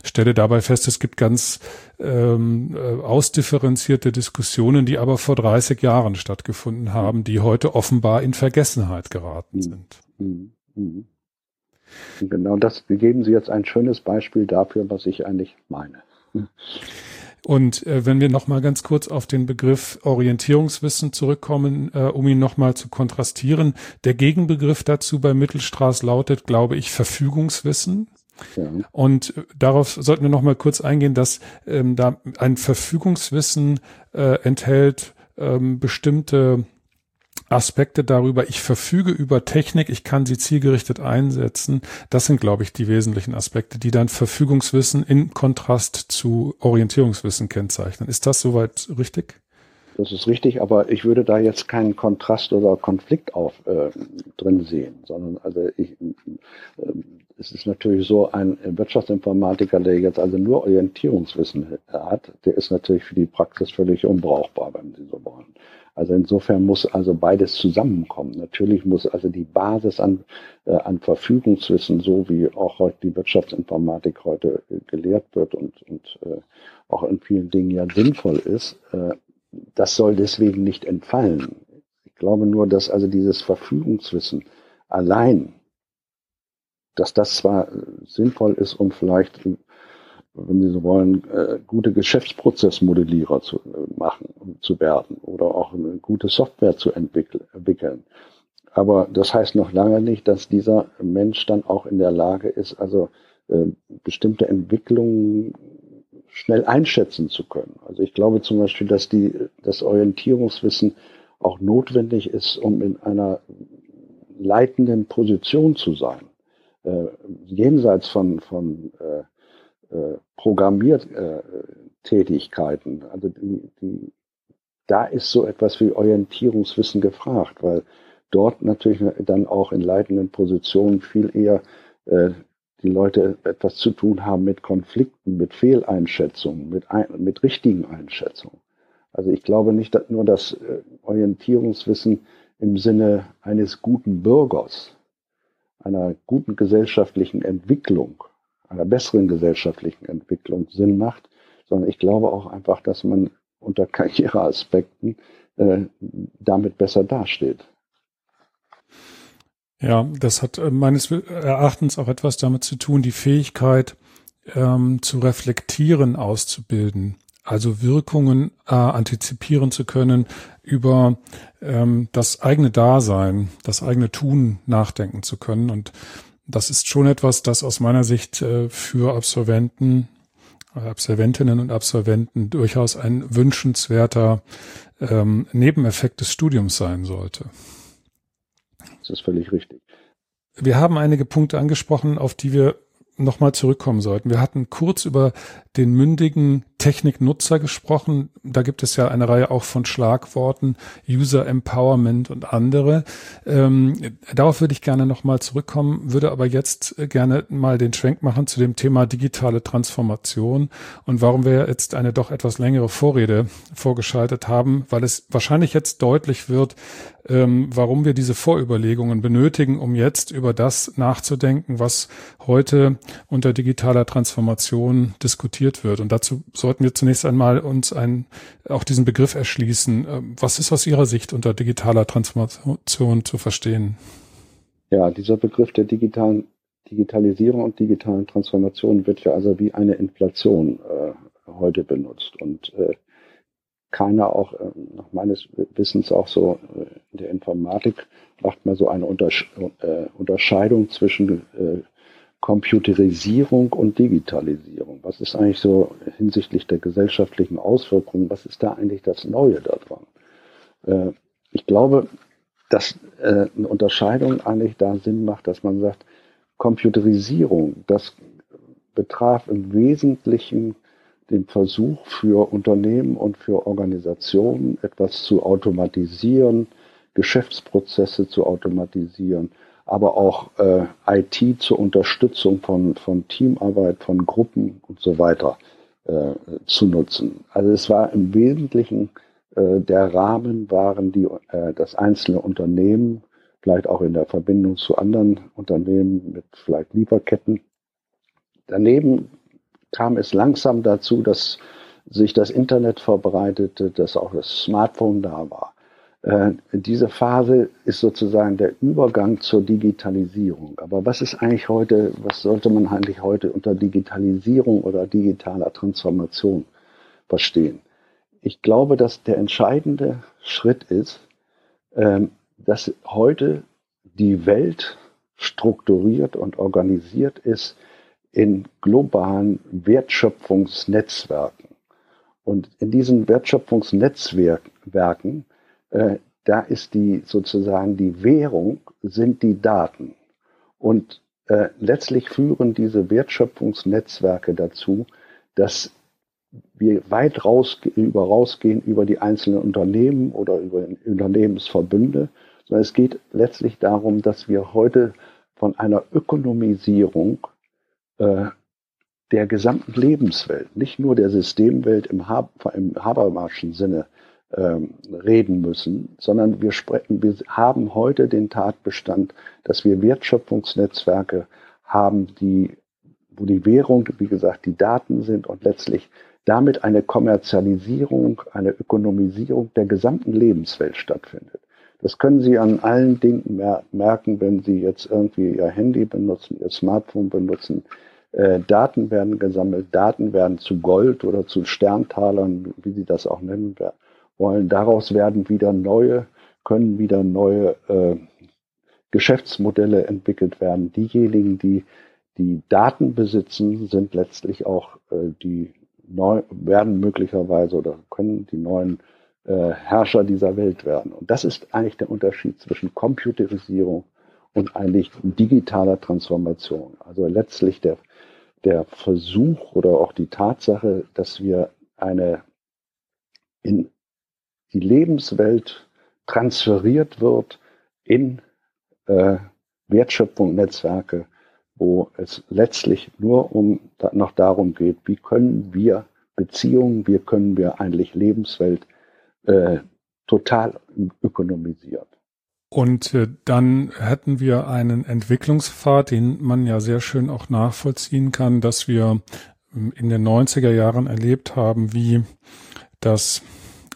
stelle dabei fest, es gibt ganz ähm, äh, ausdifferenzierte Diskussionen, die aber vor 30 Jahren stattgefunden haben, die heute offenbar in Vergessenheit geraten mhm. sind. Mhm. Mhm. Genau das geben Sie jetzt ein schönes Beispiel dafür, was ich eigentlich meine. Und äh, wenn wir noch mal ganz kurz auf den Begriff Orientierungswissen zurückkommen, äh, um ihn noch mal zu kontrastieren, der Gegenbegriff dazu bei Mittelstraß lautet, glaube ich, Verfügungswissen. Ja. Und äh, darauf sollten wir noch mal kurz eingehen, dass ähm, da ein Verfügungswissen äh, enthält ähm, bestimmte Aspekte darüber, ich verfüge über Technik, ich kann sie zielgerichtet einsetzen. Das sind, glaube ich, die wesentlichen Aspekte, die dann Verfügungswissen in Kontrast zu Orientierungswissen kennzeichnen. Ist das soweit richtig? Das ist richtig, aber ich würde da jetzt keinen Kontrast oder Konflikt auf äh, drin sehen, sondern also ich, äh, es ist natürlich so, ein Wirtschaftsinformatiker, der jetzt also nur Orientierungswissen hat, der ist natürlich für die Praxis völlig unbrauchbar, wenn Sie so wollen. Also insofern muss also beides zusammenkommen. Natürlich muss also die Basis an, äh, an Verfügungswissen, so wie auch heute die Wirtschaftsinformatik heute äh, gelehrt wird und, und äh, auch in vielen Dingen ja sinnvoll ist, äh, das soll deswegen nicht entfallen. Ich glaube nur, dass also dieses Verfügungswissen allein, dass das zwar sinnvoll ist, um vielleicht wenn Sie so wollen, äh, gute Geschäftsprozessmodellierer zu äh, machen, zu werden oder auch eine gute Software zu entwickeln. Aber das heißt noch lange nicht, dass dieser Mensch dann auch in der Lage ist, also äh, bestimmte Entwicklungen schnell einschätzen zu können. Also ich glaube zum Beispiel, dass die, das Orientierungswissen auch notwendig ist, um in einer leitenden Position zu sein. Äh, jenseits von, von äh, äh, Programmiertätigkeiten. Also die, die, da ist so etwas wie Orientierungswissen gefragt, weil dort natürlich dann auch in leitenden Positionen viel eher äh, die Leute etwas zu tun haben mit Konflikten, mit Fehleinschätzungen, mit, ein, mit richtigen Einschätzungen. Also ich glaube nicht dass nur das äh, Orientierungswissen im Sinne eines guten Bürgers, einer guten gesellschaftlichen Entwicklung, einer besseren gesellschaftlichen Entwicklung Sinn macht, sondern ich glaube auch einfach, dass man unter Karriereaspekten äh, damit besser dasteht. Ja, das hat äh, meines Erachtens auch etwas damit zu tun, die Fähigkeit ähm, zu reflektieren auszubilden. Also Wirkungen äh, antizipieren zu können, über ähm, das eigene Dasein, das eigene Tun nachdenken zu können. Und das ist schon etwas, das aus meiner Sicht äh, für Absolventen, äh, Absolventinnen und Absolventen durchaus ein wünschenswerter ähm, Nebeneffekt des Studiums sein sollte. Das ist völlig richtig. Wir haben einige Punkte angesprochen, auf die wir nochmal zurückkommen sollten. Wir hatten kurz über den mündigen Techniknutzer gesprochen. Da gibt es ja eine Reihe auch von Schlagworten, User Empowerment und andere. Ähm, darauf würde ich gerne nochmal zurückkommen, würde aber jetzt gerne mal den Schwenk machen zu dem Thema digitale Transformation und warum wir jetzt eine doch etwas längere Vorrede vorgeschaltet haben, weil es wahrscheinlich jetzt deutlich wird, ähm, warum wir diese Vorüberlegungen benötigen, um jetzt über das nachzudenken, was heute unter digitaler Transformation diskutiert wird. Und dazu sollten wir zunächst einmal uns ein, auch diesen Begriff erschließen. Ähm, was ist aus Ihrer Sicht unter digitaler Transformation zu verstehen? Ja, dieser Begriff der digitalen Digitalisierung und digitalen Transformation wird ja also wie eine Inflation äh, heute benutzt. Und äh, keiner auch äh, nach meines Wissens auch so äh, in der Informatik macht man so eine äh, Unterscheidung zwischen äh, Computerisierung und Digitalisierung. Was ist eigentlich so hinsichtlich der gesellschaftlichen Auswirkungen, was ist da eigentlich das Neue daran? Ich glaube, dass eine Unterscheidung eigentlich da Sinn macht, dass man sagt, Computerisierung, das betraf im Wesentlichen den Versuch für Unternehmen und für Organisationen etwas zu automatisieren, Geschäftsprozesse zu automatisieren, aber auch äh, IT zur Unterstützung von, von Teamarbeit, von Gruppen und so weiter äh, zu nutzen. Also es war im Wesentlichen äh, der Rahmen waren die, äh, das einzelne Unternehmen, vielleicht auch in der Verbindung zu anderen Unternehmen mit vielleicht Lieferketten. Daneben kam es langsam dazu, dass sich das Internet verbreitete, dass auch das Smartphone da war. Äh, diese Phase ist sozusagen der Übergang zur Digitalisierung. Aber was ist eigentlich heute, was sollte man eigentlich heute unter Digitalisierung oder digitaler Transformation verstehen? Ich glaube, dass der entscheidende Schritt ist, ähm, dass heute die Welt strukturiert und organisiert ist in globalen Wertschöpfungsnetzwerken. Und in diesen Wertschöpfungsnetzwerken, äh, da ist die sozusagen die Währung, sind die Daten. Und äh, letztlich führen diese Wertschöpfungsnetzwerke dazu, dass wir weit raus, über, rausgehen über die einzelnen Unternehmen oder über Unternehmensverbünde, sondern es geht letztlich darum, dass wir heute von einer Ökonomisierung äh, der gesamten Lebenswelt, nicht nur der Systemwelt im, Hab, im Habermaschen Sinne ähm, reden müssen, sondern wir, sprechen, wir haben heute den Tatbestand, dass wir Wertschöpfungsnetzwerke haben, die, wo die Währung, wie gesagt, die Daten sind und letztlich damit eine Kommerzialisierung, eine Ökonomisierung der gesamten Lebenswelt stattfindet. Das können Sie an allen Dingen merken, wenn Sie jetzt irgendwie Ihr Handy benutzen, Ihr Smartphone benutzen. Äh, Daten werden gesammelt, Daten werden zu Gold oder zu Sterntalern, wie Sie das auch nennen wollen. Daraus werden wieder neue, können wieder neue äh, Geschäftsmodelle entwickelt werden. Diejenigen, die die Daten besitzen, sind letztlich auch äh, die neu, werden möglicherweise oder können die neuen äh, Herrscher dieser Welt werden. Und das ist eigentlich der Unterschied zwischen Computerisierung und eigentlich digitaler Transformation. Also letztlich der, der Versuch oder auch die Tatsache, dass wir eine in die Lebenswelt transferiert wird in äh, Wertschöpfung, Netzwerke, wo es letztlich nur um noch darum geht, wie können wir Beziehungen, wie können wir eigentlich Lebenswelt äh, total ökonomisiert. Und äh, dann hätten wir einen Entwicklungspfad, den man ja sehr schön auch nachvollziehen kann, dass wir ähm, in den 90er Jahren erlebt haben, wie das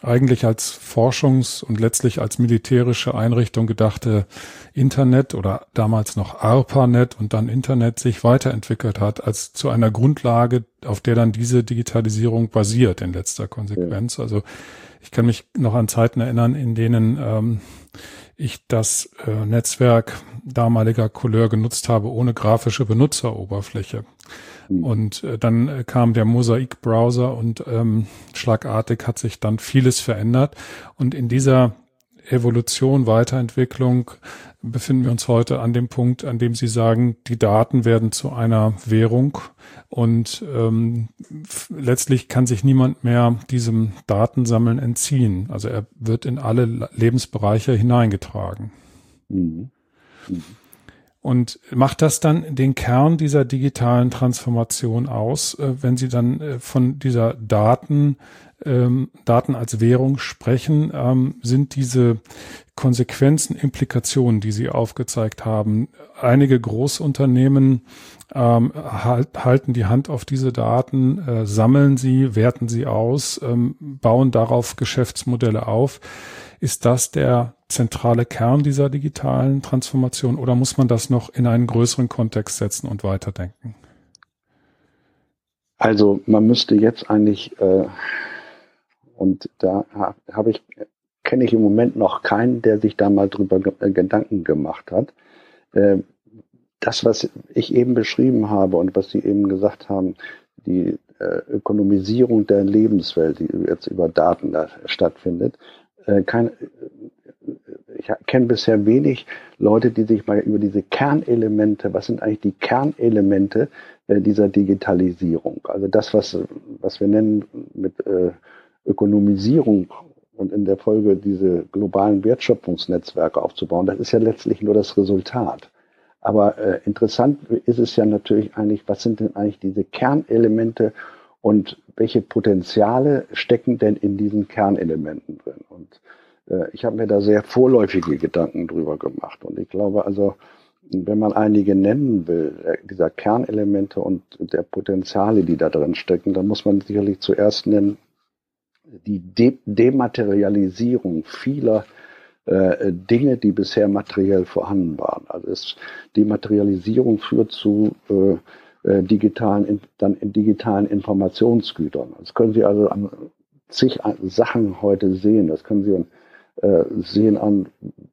eigentlich als Forschungs- und letztlich als militärische Einrichtung gedachte Internet oder damals noch ARPANET und dann Internet sich weiterentwickelt hat als zu einer Grundlage, auf der dann diese Digitalisierung basiert in letzter Konsequenz. Also ich kann mich noch an Zeiten erinnern, in denen ähm, ich das äh, Netzwerk damaliger Couleur genutzt habe ohne grafische Benutzeroberfläche. Mhm. Und äh, dann äh, kam der Mosaik-Browser und ähm, schlagartig hat sich dann vieles verändert. Und in dieser Evolution, Weiterentwicklung befinden wir uns heute an dem Punkt, an dem Sie sagen, die Daten werden zu einer Währung und ähm, letztlich kann sich niemand mehr diesem Datensammeln entziehen. Also er wird in alle Lebensbereiche hineingetragen. Mhm. Mhm. Und macht das dann den Kern dieser digitalen Transformation aus, äh, wenn Sie dann äh, von dieser Daten, ähm, Daten als Währung sprechen? Ähm, sind diese Konsequenzen, Implikationen, die Sie aufgezeigt haben? Einige Großunternehmen ähm, halt, halten die Hand auf diese Daten, äh, sammeln sie, werten sie aus, ähm, bauen darauf Geschäftsmodelle auf. Ist das der zentrale Kern dieser digitalen Transformation oder muss man das noch in einen größeren Kontext setzen und weiterdenken? Also man müsste jetzt eigentlich, äh, und da habe ich, kenne ich im Moment noch keinen, der sich da mal drüber äh, Gedanken gemacht hat. Äh, das, was ich eben beschrieben habe und was Sie eben gesagt haben, die äh, Ökonomisierung der Lebenswelt, die jetzt über Daten da stattfindet, äh, kein, ich kenne bisher wenig Leute, die sich mal über diese Kernelemente, was sind eigentlich die Kernelemente dieser Digitalisierung? Also das, was, was wir nennen mit Ökonomisierung und in der Folge diese globalen Wertschöpfungsnetzwerke aufzubauen, das ist ja letztlich nur das Resultat. Aber äh, interessant ist es ja natürlich eigentlich, was sind denn eigentlich diese Kernelemente und welche Potenziale stecken denn in diesen Kernelementen drin? Und äh, ich habe mir da sehr vorläufige Gedanken drüber gemacht. Und ich glaube also, wenn man einige nennen will, äh, dieser Kernelemente und der Potenziale, die da drin stecken, dann muss man sicherlich zuerst nennen, die De Dematerialisierung vieler äh, Dinge, die bisher materiell vorhanden waren. Also es, Dematerialisierung führt zu äh, äh digitalen, dann in digitalen Informationsgütern. Das können Sie also an zig Sachen heute sehen. Das können Sie äh, sehen an,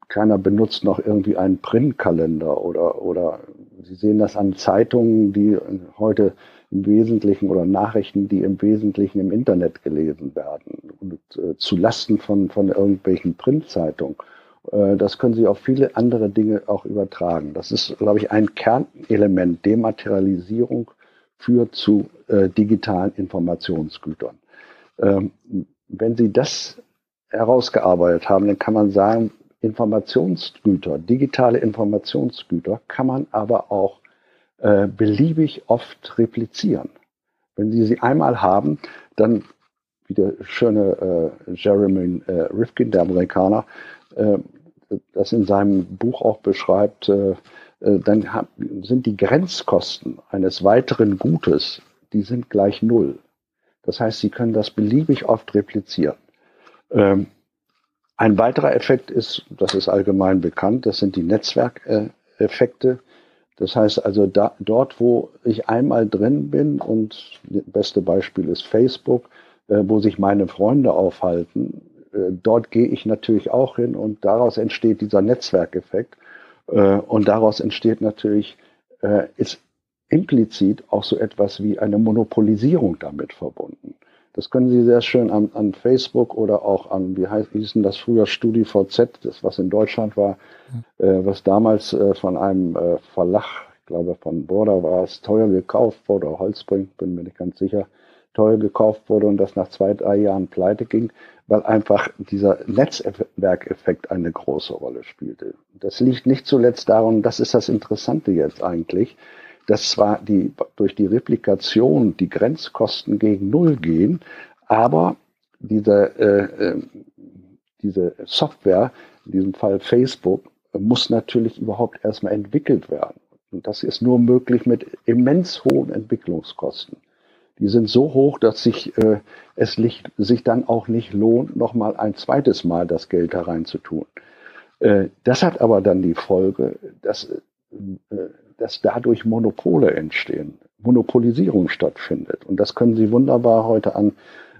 keiner benutzt noch irgendwie einen Printkalender oder, oder Sie sehen das an Zeitungen, die heute im Wesentlichen oder Nachrichten, die im Wesentlichen im Internet gelesen werden und äh, zu Lasten von, von irgendwelchen Printzeitungen. Äh, das können Sie auf viele andere Dinge auch übertragen. Das ist, glaube ich, ein Kernelement. Dematerialisierung führt zu äh, digitalen Informationsgütern. Ähm, wenn Sie das herausgearbeitet haben, dann kann man sagen, Informationsgüter, digitale Informationsgüter kann man aber auch äh, beliebig oft replizieren. Wenn Sie sie einmal haben, dann, wie der schöne äh, Jeremy äh, Rifkin, der Amerikaner, äh, das in seinem Buch auch beschreibt, äh, dann sind die Grenzkosten eines weiteren Gutes, die sind gleich null. Das heißt, Sie können das beliebig oft replizieren. Ähm, ein weiterer Effekt ist, das ist allgemein bekannt, das sind die Netzwerkeffekte. Das heißt also, da, dort, wo ich einmal drin bin, und das beste Beispiel ist Facebook, äh, wo sich meine Freunde aufhalten, äh, dort gehe ich natürlich auch hin und daraus entsteht dieser Netzwerkeffekt. Äh, und daraus entsteht natürlich, äh, ist implizit auch so etwas wie eine Monopolisierung damit verbunden. Das können Sie sehr schön an, an Facebook oder auch an, wie heißt, hießen das früher StudiVZ, das was in Deutschland war, mhm. äh, was damals äh, von einem äh, Verlag, ich glaube von Border war es, teuer gekauft wurde, oder Holzbrink, bin mir nicht ganz sicher, teuer gekauft wurde und das nach zwei, drei Jahren pleite ging, weil einfach dieser Netzwerkeffekt eine große Rolle spielte. Das liegt nicht zuletzt daran, das ist das Interessante jetzt eigentlich, dass zwar die, durch die Replikation die Grenzkosten gegen Null gehen, aber diese, äh, äh, diese Software, in diesem Fall Facebook, muss natürlich überhaupt erstmal entwickelt werden. Und das ist nur möglich mit immens hohen Entwicklungskosten. Die sind so hoch, dass sich, äh, es licht, sich dann auch nicht lohnt, nochmal ein zweites Mal das Geld hereinzutun. Äh, das hat aber dann die Folge, dass äh, dass dadurch Monopole entstehen, Monopolisierung stattfindet. Und das können Sie wunderbar heute an,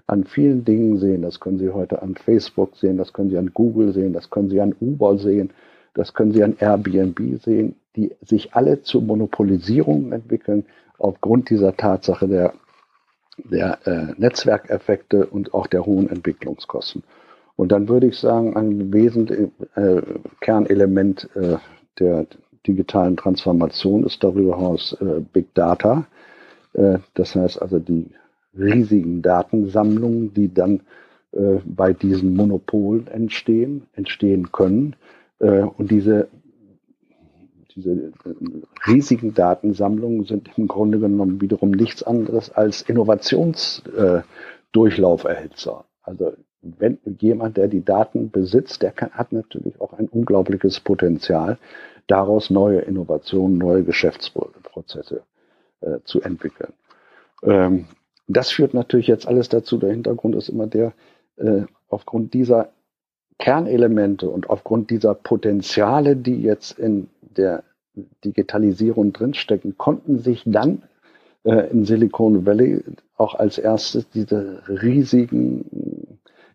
an vielen Dingen sehen. Das können Sie heute an Facebook sehen, das können Sie an Google sehen, das können Sie an Uber sehen, das können Sie an Airbnb sehen, die sich alle zu Monopolisierungen entwickeln aufgrund dieser Tatsache der, der äh, Netzwerkeffekte und auch der hohen Entwicklungskosten. Und dann würde ich sagen, ein wesentliches äh, Kernelement äh, der, digitalen Transformation ist darüber hinaus äh, Big Data. Äh, das heißt also die riesigen Datensammlungen, die dann äh, bei diesen Monopolen entstehen, entstehen können. Äh, und diese, diese äh, riesigen Datensammlungen sind im Grunde genommen wiederum nichts anderes als Innovationsdurchlauferhitzer. also wenn jemand, der die Daten besitzt, der kann, hat natürlich auch ein unglaubliches Potenzial, daraus neue Innovationen, neue Geschäftsprozesse äh, zu entwickeln. Ähm, das führt natürlich jetzt alles dazu. Der Hintergrund ist immer der, äh, aufgrund dieser Kernelemente und aufgrund dieser Potenziale, die jetzt in der Digitalisierung drinstecken, konnten sich dann äh, in Silicon Valley auch als erstes diese riesigen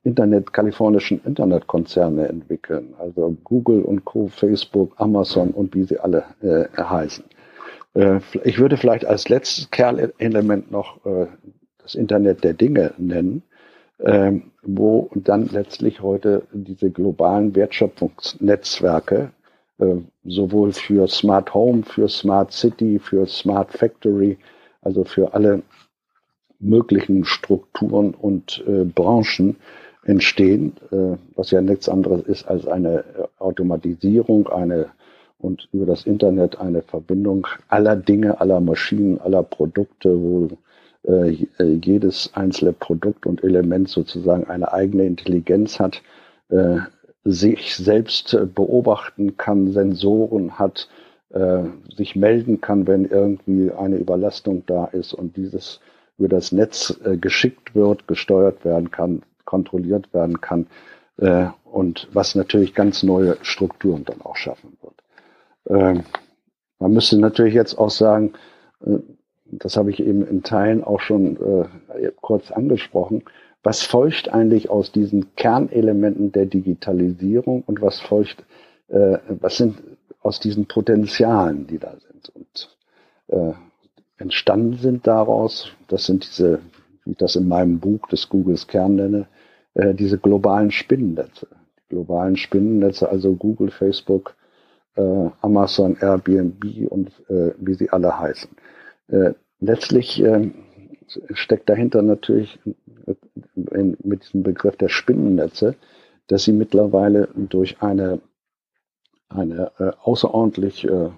Internet, kalifornischen Internetkonzerne entwickeln. Also Google und Co., Facebook, Amazon und wie sie alle äh, heißen. Äh, ich würde vielleicht als letztes Kernelement noch äh, das Internet der Dinge nennen, äh, wo dann letztlich heute diese globalen Wertschöpfungsnetzwerke äh, sowohl für Smart Home, für Smart City, für Smart Factory, also für alle möglichen Strukturen und äh, Branchen entstehen, äh, was ja nichts anderes ist als eine Automatisierung, eine und über das Internet eine Verbindung aller Dinge, aller Maschinen, aller Produkte, wo äh, jedes einzelne Produkt und Element sozusagen eine eigene Intelligenz hat, äh, sich selbst beobachten kann, Sensoren hat, äh, sich melden kann, wenn irgendwie eine Überlastung da ist und dieses über das Netz äh, geschickt wird, gesteuert werden kann, kontrolliert werden kann äh, und was natürlich ganz neue Strukturen dann auch schaffen wird. Ähm, man müsste natürlich jetzt auch sagen, äh, das habe ich eben in Teilen auch schon äh, kurz angesprochen, was folgt eigentlich aus diesen Kernelementen der Digitalisierung und was folgt, äh, was sind aus diesen Potenzialen, die da sind und äh, entstanden sind daraus, das sind diese, wie ich das in meinem Buch des Googles Kern nenne, äh, diese globalen Spinnennetze. Die globalen Spinnennetze, also Google, Facebook, äh, Amazon, Airbnb und äh, wie sie alle heißen. Äh, letztlich äh, steckt dahinter natürlich in, mit diesem Begriff der Spinnennetze, dass sie mittlerweile durch eine, eine äh, außerordentlich äh,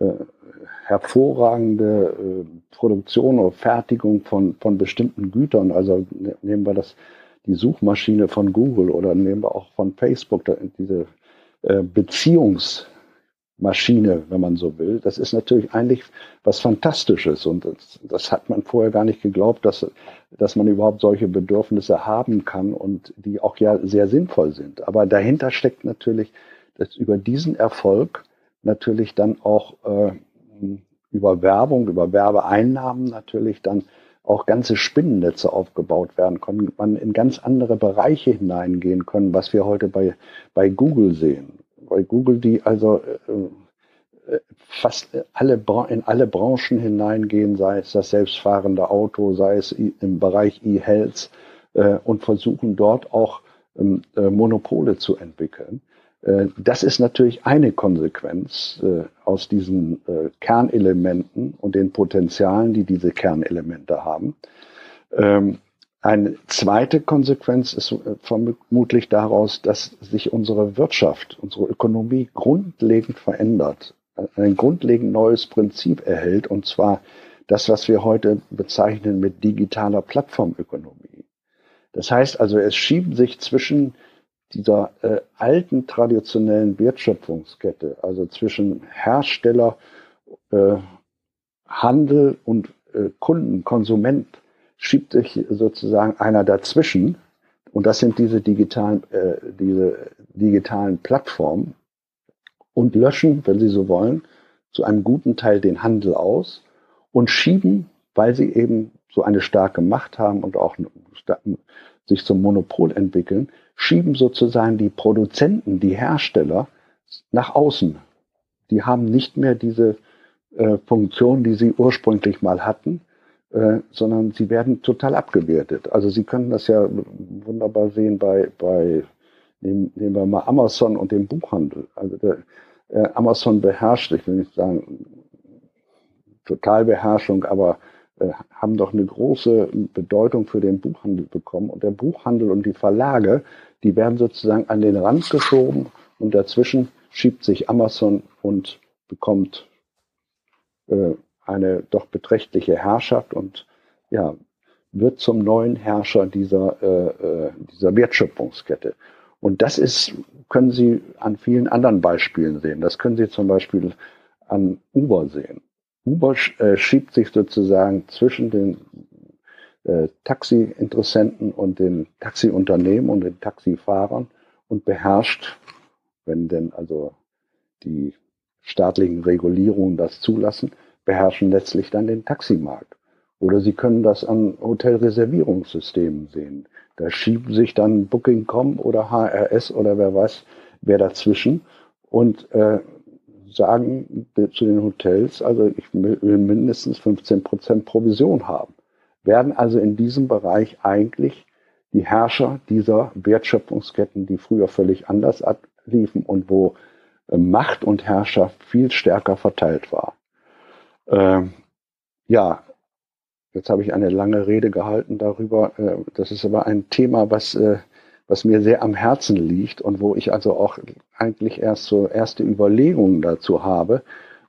äh, hervorragende äh, Produktion oder Fertigung von, von bestimmten Gütern, also ne, nehmen wir das die Suchmaschine von Google oder nehmen wir auch von Facebook, diese äh, Beziehungsmaschine, wenn man so will, das ist natürlich eigentlich was Fantastisches und das, das, hat man vorher gar nicht geglaubt, dass, dass man überhaupt solche Bedürfnisse haben kann und die auch ja sehr sinnvoll sind. Aber dahinter steckt natürlich, dass über diesen Erfolg natürlich dann auch äh, über Werbung, über Werbeeinnahmen natürlich dann auch ganze Spinnennetze aufgebaut werden können, man in ganz andere Bereiche hineingehen können, was wir heute bei, bei Google sehen. Bei Google, die also äh, fast alle in alle Branchen hineingehen, sei es das selbstfahrende Auto, sei es im Bereich E-Health äh, und versuchen dort auch ähm, äh, Monopole zu entwickeln. Äh, das ist natürlich eine Konsequenz äh, aus diesen äh, Kernelementen und den Potenzialen, die diese Kernelemente haben. Ähm, eine zweite Konsequenz ist vermutlich daraus, dass sich unsere Wirtschaft, unsere Ökonomie grundlegend verändert, ein grundlegend neues Prinzip erhält, und zwar das, was wir heute bezeichnen mit digitaler Plattformökonomie. Das heißt also, es schieben sich zwischen dieser äh, alten traditionellen Wertschöpfungskette, also zwischen Hersteller, äh, Handel und äh, Kunden, Konsument, schiebt sich sozusagen einer dazwischen. Und das sind diese digitalen, äh, diese digitalen Plattformen und löschen, wenn Sie so wollen, zu einem guten Teil den Handel aus und schieben, weil sie eben so eine starke Macht haben und auch sich zum Monopol entwickeln, schieben sozusagen die Produzenten, die Hersteller nach außen. Die haben nicht mehr diese äh, Funktion, die sie ursprünglich mal hatten, äh, sondern sie werden total abgewertet. Also Sie können das ja wunderbar sehen bei, bei nehmen, nehmen wir mal Amazon und dem Buchhandel. Also der, äh, Amazon beherrscht, ich will nicht sagen Totalbeherrschung, aber äh, haben doch eine große Bedeutung für den Buchhandel bekommen. Und der Buchhandel und die Verlage, die werden sozusagen an den Rand geschoben und dazwischen schiebt sich Amazon und bekommt äh, eine doch beträchtliche Herrschaft und ja, wird zum neuen Herrscher dieser, äh, äh, dieser Wertschöpfungskette. Und das ist, können Sie an vielen anderen Beispielen sehen. Das können Sie zum Beispiel an Uber sehen. Uber äh, schiebt sich sozusagen zwischen den äh, Taxi-Interessenten und den Taxiunternehmen und den Taxifahrern und beherrscht, wenn denn also die staatlichen Regulierungen das zulassen, beherrschen letztlich dann den Taximarkt. Oder Sie können das an Hotelreservierungssystemen sehen. Da schieben sich dann Booking.com oder HRS oder wer weiß wer dazwischen und äh, sagen zu den Hotels, also ich will mindestens 15 Prozent Provision haben. Werden also in diesem Bereich eigentlich die Herrscher dieser Wertschöpfungsketten, die früher völlig anders abliefen und wo äh, Macht und Herrschaft viel stärker verteilt war. Ähm, ja, jetzt habe ich eine lange Rede gehalten darüber. Äh, das ist aber ein Thema, was, äh, was mir sehr am Herzen liegt und wo ich also auch eigentlich erst so erste Überlegungen dazu habe,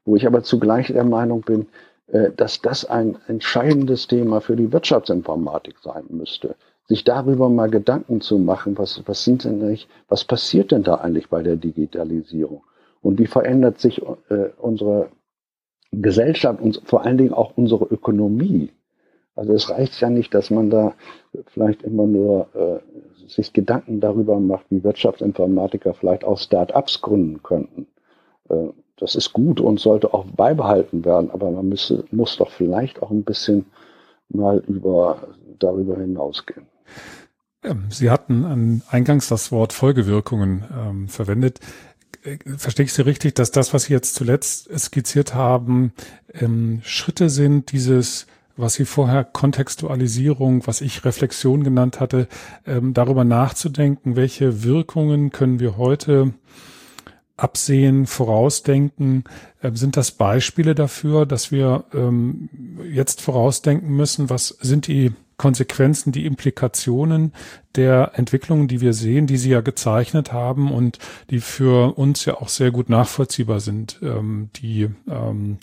wo ich aber zugleich der Meinung bin, äh, dass das ein entscheidendes Thema für die Wirtschaftsinformatik sein müsste. Sich darüber mal Gedanken zu machen, was, was sind denn nicht, was passiert denn da eigentlich bei der Digitalisierung? Und wie verändert sich äh, unsere Gesellschaft und vor allen Dingen auch unsere Ökonomie. Also es reicht ja nicht, dass man da vielleicht immer nur äh, sich Gedanken darüber macht, wie Wirtschaftsinformatiker vielleicht auch Start-ups gründen könnten. Äh, das ist gut und sollte auch beibehalten werden, aber man müsse, muss doch vielleicht auch ein bisschen mal über, darüber hinausgehen. Sie hatten eingangs das Wort Folgewirkungen ähm, verwendet verstehe ich Sie richtig, dass das, was Sie jetzt zuletzt skizziert haben, ähm, Schritte sind, dieses, was Sie vorher Kontextualisierung, was ich Reflexion genannt hatte, ähm, darüber nachzudenken, welche Wirkungen können wir heute absehen, vorausdenken. Ähm, sind das Beispiele dafür, dass wir ähm, jetzt vorausdenken müssen, was sind die Konsequenzen, die Implikationen der Entwicklungen, die wir sehen, die Sie ja gezeichnet haben und die für uns ja auch sehr gut nachvollziehbar sind. Ähm, die ähm,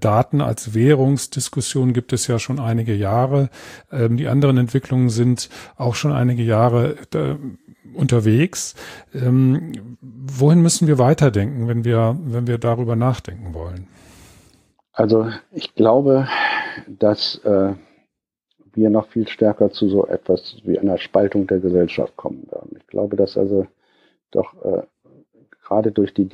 Daten als Währungsdiskussion gibt es ja schon einige Jahre. Ähm, die anderen Entwicklungen sind auch schon einige Jahre äh, unterwegs. Ähm, wohin müssen wir weiterdenken, wenn wir, wenn wir darüber nachdenken wollen? Also ich glaube, dass äh wir noch viel stärker zu so etwas wie einer Spaltung der Gesellschaft kommen werden. Ich glaube, dass also doch äh, gerade durch die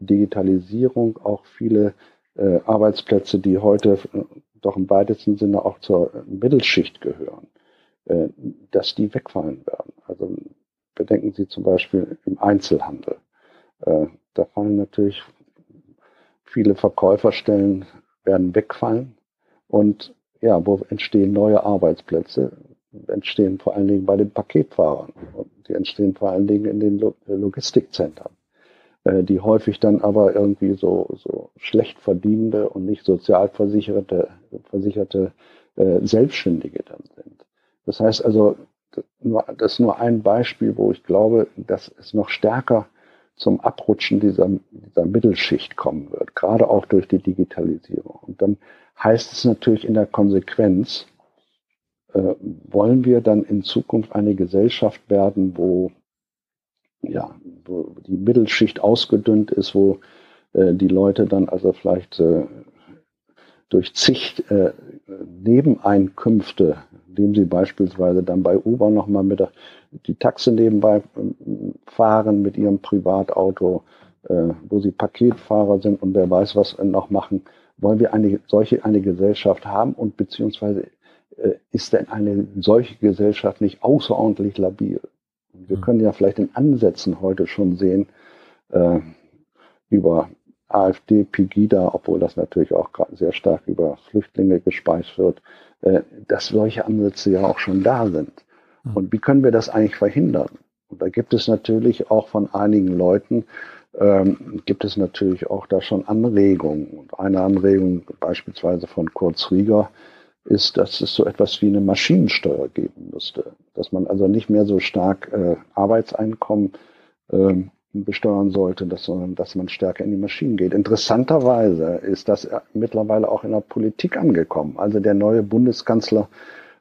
Digitalisierung auch viele äh, Arbeitsplätze, die heute äh, doch im weitesten Sinne auch zur Mittelschicht gehören, äh, dass die wegfallen werden. Also bedenken Sie zum Beispiel im Einzelhandel. Äh, da fallen natürlich viele Verkäuferstellen werden wegfallen und ja, wo entstehen neue Arbeitsplätze, entstehen vor allen Dingen bei den Paketfahrern und die entstehen vor allen Dingen in den Logistikzentren, äh, die häufig dann aber irgendwie so, so schlecht verdienende und nicht sozialversicherte versicherte äh, Selbstständige dann sind. Das heißt also, das ist nur ein Beispiel, wo ich glaube, dass es noch stärker zum Abrutschen dieser, dieser Mittelschicht kommen wird, gerade auch durch die Digitalisierung. Und dann heißt es natürlich in der Konsequenz, äh, wollen wir dann in Zukunft eine Gesellschaft werden, wo, ja, wo die Mittelschicht ausgedünnt ist, wo äh, die Leute dann also vielleicht äh, durch zig äh, Nebeneinkünfte, indem sie beispielsweise dann bei Uber nochmal mit der, die Taxe nebenbei äh, fahren mit ihrem Privatauto, äh, wo sie Paketfahrer sind und wer weiß was noch machen, wollen wir eine solche eine Gesellschaft haben und beziehungsweise äh, ist denn eine solche Gesellschaft nicht außerordentlich labil? Wir mhm. können ja vielleicht in Ansätzen heute schon sehen, äh, über AfD, Pegida, obwohl das natürlich auch sehr stark über Flüchtlinge gespeist wird, äh, dass solche Ansätze ja auch schon da sind. Und wie können wir das eigentlich verhindern? Und da gibt es natürlich auch von einigen Leuten, ähm, gibt es natürlich auch da schon Anregungen. Und eine Anregung beispielsweise von Kurz Rieger ist, dass es so etwas wie eine Maschinensteuer geben müsste. Dass man also nicht mehr so stark äh, Arbeitseinkommen ähm, besteuern sollte, dass, sondern dass man stärker in die Maschinen geht. Interessanterweise ist das mittlerweile auch in der Politik angekommen. Also der neue Bundeskanzler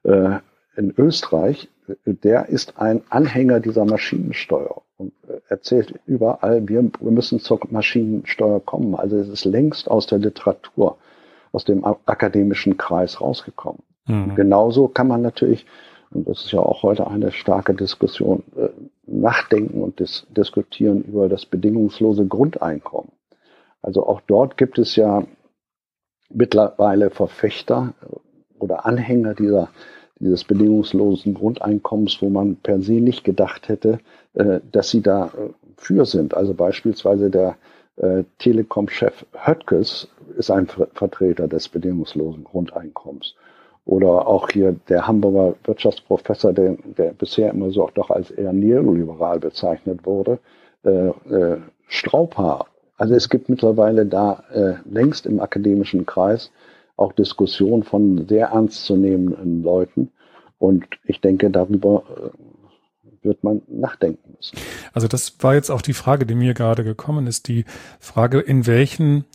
äh, in Österreich, der ist ein Anhänger dieser Maschinensteuer und äh, erzählt überall, wir, wir müssen zur Maschinensteuer kommen. Also es ist längst aus der Literatur, aus dem akademischen Kreis rausgekommen. Mhm. Genauso kann man natürlich und das ist ja auch heute eine starke Diskussion, äh, nachdenken und dis diskutieren über das bedingungslose Grundeinkommen. Also auch dort gibt es ja mittlerweile Verfechter oder Anhänger dieser, dieses bedingungslosen Grundeinkommens, wo man per se nicht gedacht hätte, äh, dass sie da äh, für sind. Also beispielsweise der äh, Telekom-Chef Höttges ist ein Vertreter des bedingungslosen Grundeinkommens. Oder auch hier der Hamburger Wirtschaftsprofessor, der, der bisher immer so auch doch als eher neoliberal bezeichnet wurde, äh, äh, Straubhaar. Also es gibt mittlerweile da äh, längst im akademischen Kreis auch Diskussionen von sehr ernstzunehmenden Leuten. Und ich denke, darüber äh, wird man nachdenken müssen. Also das war jetzt auch die Frage, die mir gerade gekommen ist, die Frage, in welchen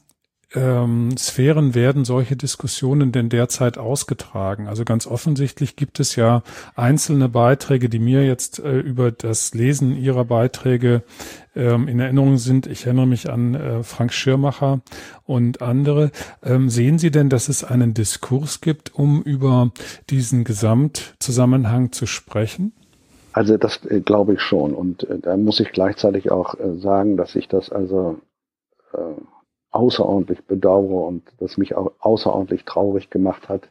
ähm, Sphären werden solche Diskussionen denn derzeit ausgetragen? Also ganz offensichtlich gibt es ja einzelne Beiträge, die mir jetzt äh, über das Lesen ihrer Beiträge ähm, in Erinnerung sind. Ich erinnere mich an äh, Frank Schirmacher und andere. Ähm, sehen Sie denn, dass es einen Diskurs gibt, um über diesen Gesamtzusammenhang zu sprechen? Also das äh, glaube ich schon. Und äh, da muss ich gleichzeitig auch äh, sagen, dass ich das also äh, außerordentlich bedauere und das mich auch außerordentlich traurig gemacht hat,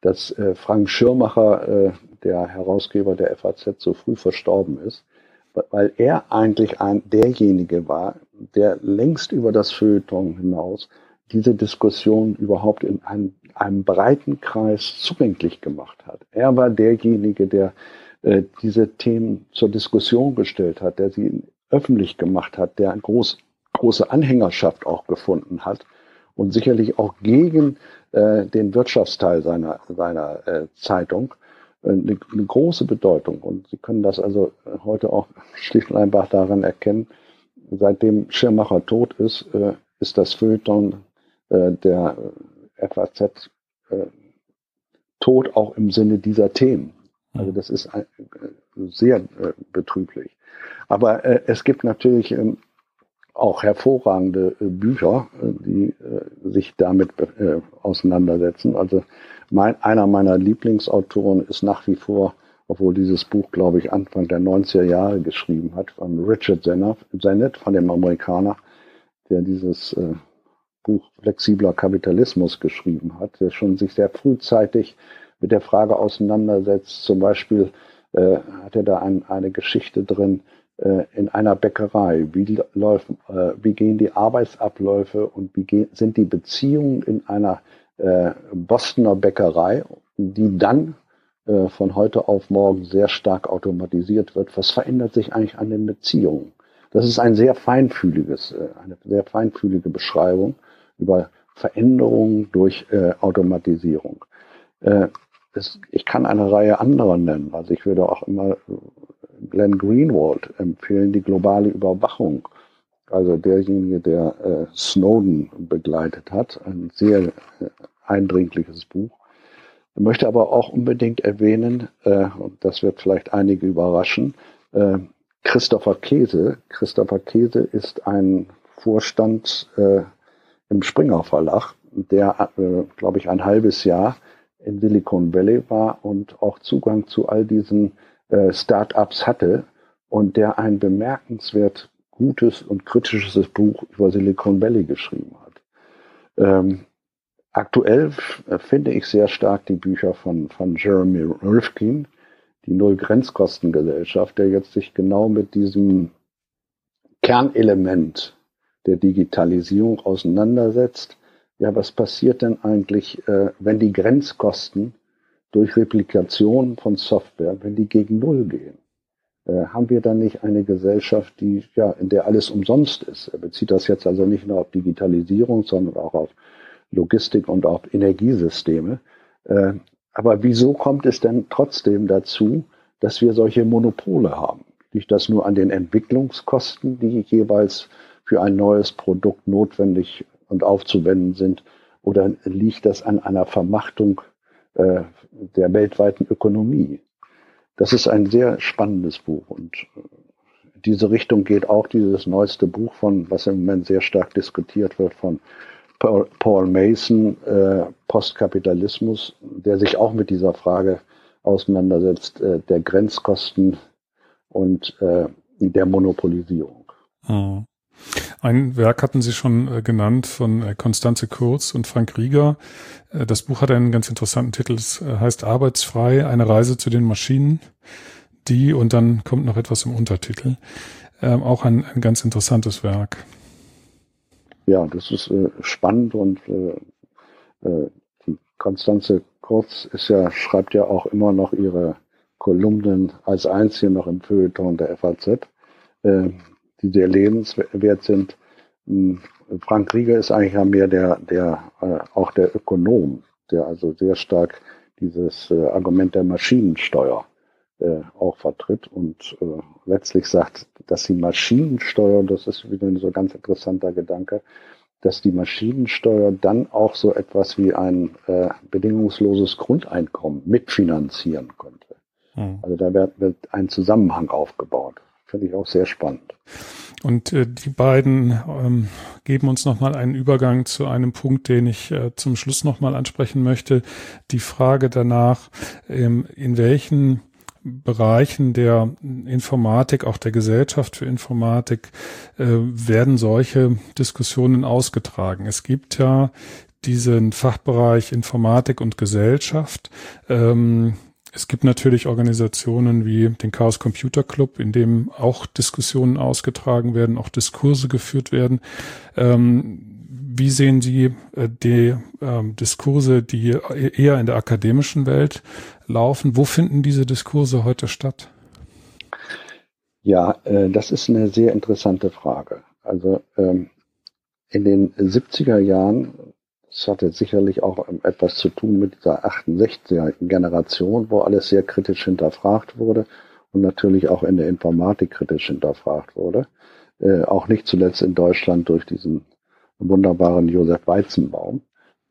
dass äh, Frank Schirmacher, äh, der Herausgeber der FAZ, so früh verstorben ist, weil er eigentlich ein, derjenige war, der längst über das Feuilleton hinaus diese Diskussion überhaupt in einem, einem breiten Kreis zugänglich gemacht hat. Er war derjenige, der äh, diese Themen zur Diskussion gestellt hat, der sie öffentlich gemacht hat, der ein groß große Anhängerschaft auch gefunden hat und sicherlich auch gegen äh, den Wirtschaftsteil seiner, seiner äh, Zeitung eine, eine, große Bedeutung. Und Sie können das also heute auch schlicht und einfach daran erkennen, seitdem Schirmacher tot ist, äh, ist das Feuilleton äh, der FAZ äh, tot auch im Sinne dieser Themen. Also das ist sehr betrüblich. Aber es gibt natürlich ähm, auch hervorragende Bücher, die sich damit auseinandersetzen. Also mein, einer meiner Lieblingsautoren ist nach wie vor, obwohl dieses Buch, glaube ich, Anfang der 90er Jahre geschrieben hat, von Richard Sennett, von dem Amerikaner, der dieses Buch Flexibler Kapitalismus geschrieben hat, der schon sich sehr frühzeitig mit der Frage auseinandersetzt. Zum Beispiel äh, hat er da ein, eine Geschichte drin, äh, in einer Bäckerei? Wie, läuft, äh, wie gehen die Arbeitsabläufe und wie gehen, sind die Beziehungen in einer äh, Bostoner Bäckerei, die dann äh, von heute auf morgen sehr stark automatisiert wird? Was verändert sich eigentlich an den Beziehungen? Das ist ein sehr feinfühliges, äh, eine sehr feinfühlige Beschreibung über Veränderungen durch äh, Automatisierung. Äh, es, ich kann eine Reihe anderer nennen. Also ich würde auch immer Glenn Greenwald empfehlen, die globale Überwachung. Also derjenige, der äh, Snowden begleitet hat, ein sehr äh, eindringliches Buch. Ich möchte aber auch unbedingt erwähnen, äh, und das wird vielleicht einige überraschen, äh, Christopher Käse. Christopher Käse ist ein Vorstand äh, im Springer Verlag, der, äh, glaube ich, ein halbes Jahr in Silicon Valley war und auch Zugang zu all diesen äh, Startups hatte und der ein bemerkenswert gutes und kritisches Buch über Silicon Valley geschrieben hat. Ähm, aktuell finde ich sehr stark die Bücher von, von Jeremy Rifkin, die Null-Grenzkostengesellschaft, der jetzt sich genau mit diesem Kernelement der Digitalisierung auseinandersetzt. Ja, was passiert denn eigentlich, äh, wenn die Grenzkosten durch Replikation von Software, wenn die gegen Null gehen? Äh, haben wir dann nicht eine Gesellschaft, die, ja, in der alles umsonst ist? Er bezieht das jetzt also nicht nur auf Digitalisierung, sondern auch auf Logistik und auf Energiesysteme. Äh, aber wieso kommt es denn trotzdem dazu, dass wir solche Monopole haben? Liegt das nur an den Entwicklungskosten, die jeweils für ein neues Produkt notwendig und aufzuwenden sind? Oder liegt das an einer Vermachtung äh, der weltweiten Ökonomie? Das ist ein sehr spannendes Buch und äh, diese Richtung geht auch dieses neueste Buch von, was im Moment sehr stark diskutiert wird, von Paul Mason, äh, Postkapitalismus, der sich auch mit dieser Frage auseinandersetzt, äh, der Grenzkosten und äh, der Monopolisierung. Mhm. Ein Werk hatten Sie schon äh, genannt von äh, Konstanze Kurz und Frank Rieger. Äh, das Buch hat einen ganz interessanten Titel. Es heißt Arbeitsfrei, eine Reise zu den Maschinen. Die und dann kommt noch etwas im Untertitel. Ähm, auch ein, ein ganz interessantes Werk ja, das ist äh, spannend und äh, äh, die Konstanze Kurz ist ja, schreibt ja auch immer noch ihre Kolumnen als einzige noch im Feuilleton der FAZ, äh, die sehr lebenswert sind. Hm, Frank Rieger ist eigentlich ja mehr der, der äh, auch der Ökonom, der also sehr stark dieses äh, Argument der Maschinensteuer äh, auch vertritt und letztlich sagt, dass die Maschinensteuer, das ist wieder ein so ganz interessanter Gedanke, dass die Maschinensteuer dann auch so etwas wie ein bedingungsloses Grundeinkommen mitfinanzieren könnte. Mhm. Also da wird, wird ein Zusammenhang aufgebaut. Finde ich auch sehr spannend. Und äh, die beiden ähm, geben uns nochmal einen Übergang zu einem Punkt, den ich äh, zum Schluss nochmal ansprechen möchte. Die Frage danach, ähm, in welchen Bereichen der Informatik, auch der Gesellschaft für Informatik, äh, werden solche Diskussionen ausgetragen. Es gibt ja diesen Fachbereich Informatik und Gesellschaft. Ähm, es gibt natürlich Organisationen wie den Chaos Computer Club, in dem auch Diskussionen ausgetragen werden, auch Diskurse geführt werden. Ähm, wie sehen Sie äh, die ähm, Diskurse, die eher in der akademischen Welt laufen? Wo finden diese Diskurse heute statt? Ja, äh, das ist eine sehr interessante Frage. Also ähm, in den 70er Jahren, das hatte sicherlich auch etwas zu tun mit dieser 68er Generation, wo alles sehr kritisch hinterfragt wurde und natürlich auch in der Informatik kritisch hinterfragt wurde. Äh, auch nicht zuletzt in Deutschland durch diesen wunderbaren Josef Weizenbaum,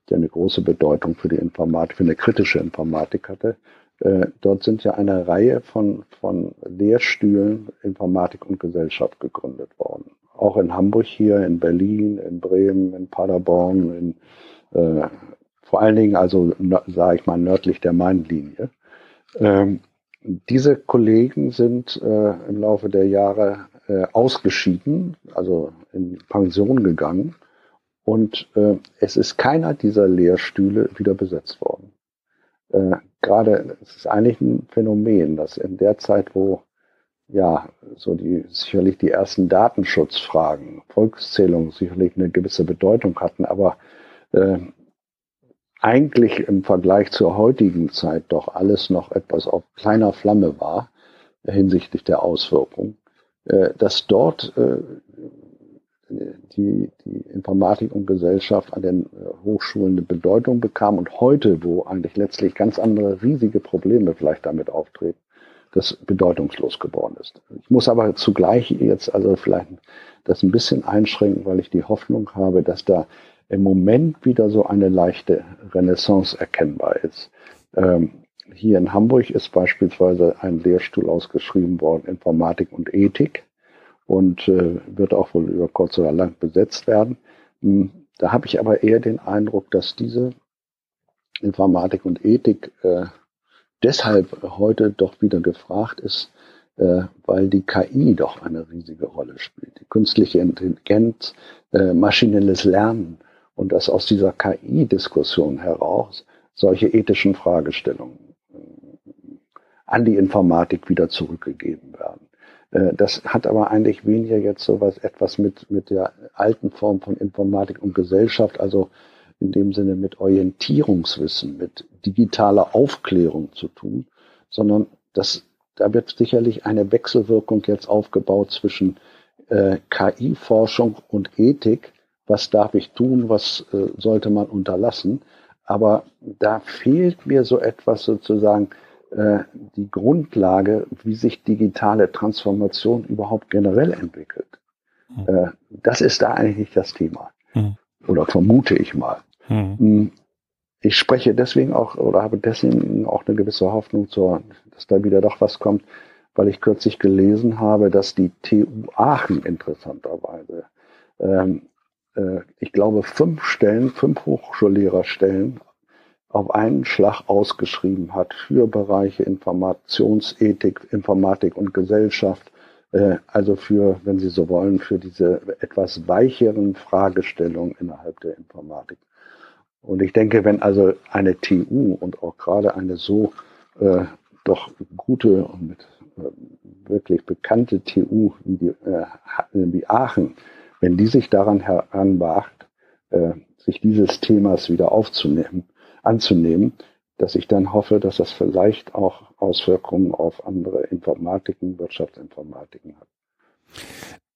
der eine große Bedeutung für die Informatik, für eine kritische Informatik hatte. Äh, dort sind ja eine Reihe von, von Lehrstühlen Informatik und Gesellschaft gegründet worden. Auch in Hamburg hier, in Berlin, in Bremen, in Paderborn, in, äh, vor allen Dingen also, sage ich mal, nördlich der Mainlinie. Ähm, diese Kollegen sind äh, im Laufe der Jahre äh, ausgeschieden, also in Pension gegangen und äh, es ist keiner dieser Lehrstühle wieder besetzt worden. Äh, Gerade, es ist eigentlich ein Phänomen, dass in der Zeit, wo ja, so die, sicherlich die ersten Datenschutzfragen, Volkszählungen sicherlich eine gewisse Bedeutung hatten, aber äh, eigentlich im Vergleich zur heutigen Zeit doch alles noch etwas auf kleiner Flamme war hinsichtlich der Auswirkungen, äh, dass dort äh, die, die Informatik und Gesellschaft an den äh, Hochschulen eine Bedeutung bekam und heute, wo eigentlich letztlich ganz andere riesige Probleme vielleicht damit auftreten, das bedeutungslos geworden ist. Ich muss aber zugleich jetzt also vielleicht das ein bisschen einschränken, weil ich die Hoffnung habe, dass da im Moment wieder so eine leichte Renaissance erkennbar ist. Ähm, hier in Hamburg ist beispielsweise ein Lehrstuhl ausgeschrieben worden, Informatik und Ethik und äh, wird auch wohl über kurz oder lang besetzt werden. Hm, da habe ich aber eher den Eindruck, dass diese Informatik und Ethik äh, deshalb heute doch wieder gefragt ist, äh, weil die KI doch eine riesige Rolle spielt. Die künstliche Intelligenz, äh, maschinelles Lernen und dass aus dieser KI-Diskussion heraus solche ethischen Fragestellungen äh, an die Informatik wieder zurückgegeben werden. Äh, das hat aber eigentlich weniger jetzt so was, etwas mit, mit der alten Form von Informatik und Gesellschaft, also in dem Sinne mit Orientierungswissen, mit digitaler Aufklärung zu tun, sondern das, da wird sicherlich eine Wechselwirkung jetzt aufgebaut zwischen äh, KI-Forschung und Ethik. Was darf ich tun? Was äh, sollte man unterlassen? Aber da fehlt mir so etwas sozusagen, äh, die Grundlage, wie sich digitale Transformation überhaupt generell entwickelt. Mhm. das ist da eigentlich nicht das Thema. Mhm. Oder vermute ich mal. Mhm. Ich spreche deswegen auch oder habe deswegen auch eine gewisse Hoffnung, zur, dass da wieder doch was kommt, weil ich kürzlich gelesen habe, dass die TU Aachen interessanterweise, ähm, äh, ich glaube, fünf Stellen, fünf Hochschullehrerstellen auf einen Schlag ausgeschrieben hat für Bereiche Informationsethik, Informatik und Gesellschaft, äh, also für, wenn Sie so wollen, für diese etwas weicheren Fragestellungen innerhalb der Informatik. Und ich denke, wenn also eine TU und auch gerade eine so äh, doch gute und mit äh, wirklich bekannte TU wie, die, äh, wie Aachen, wenn die sich daran heranwagt, äh, sich dieses Themas wieder aufzunehmen, anzunehmen, dass ich dann hoffe, dass das vielleicht auch Auswirkungen auf andere Informatiken, Wirtschaftsinformatiken hat.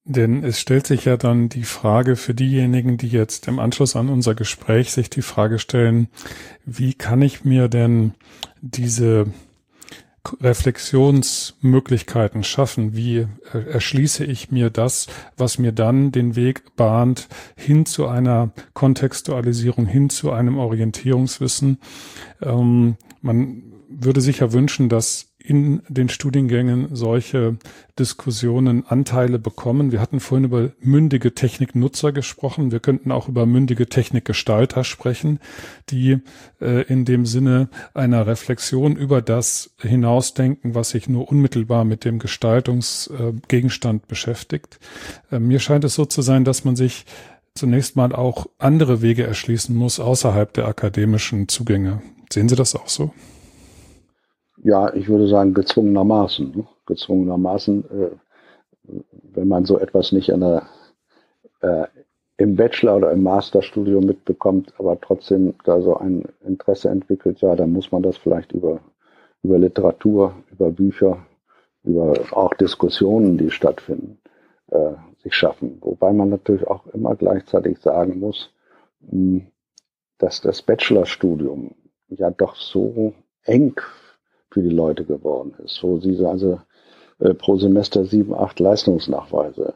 Denn es stellt sich ja dann die Frage für diejenigen, die jetzt im Anschluss an unser Gespräch sich die Frage stellen, wie kann ich mir denn diese Reflexionsmöglichkeiten schaffen? Wie erschließe ich mir das, was mir dann den Weg bahnt hin zu einer Kontextualisierung, hin zu einem Orientierungswissen? Ähm, man würde sich ja wünschen, dass in den Studiengängen solche Diskussionen Anteile bekommen. Wir hatten vorhin über mündige Techniknutzer gesprochen. Wir könnten auch über mündige Technikgestalter sprechen, die äh, in dem Sinne einer Reflexion über das hinausdenken, was sich nur unmittelbar mit dem Gestaltungsgegenstand äh, beschäftigt. Äh, mir scheint es so zu sein, dass man sich zunächst mal auch andere Wege erschließen muss außerhalb der akademischen Zugänge. Sehen Sie das auch so? Ja, ich würde sagen, gezwungenermaßen. Ne? Gezwungenermaßen, äh, wenn man so etwas nicht in der, äh, im Bachelor oder im Masterstudium mitbekommt, aber trotzdem da so ein Interesse entwickelt, ja, dann muss man das vielleicht über, über Literatur, über Bücher, über auch Diskussionen, die stattfinden, äh, sich schaffen. Wobei man natürlich auch immer gleichzeitig sagen muss, mh, hm, dass das Bachelorstudium ja doch so eng für die Leute geworden ist, wo sie also äh, pro Semester sieben, acht Leistungsnachweise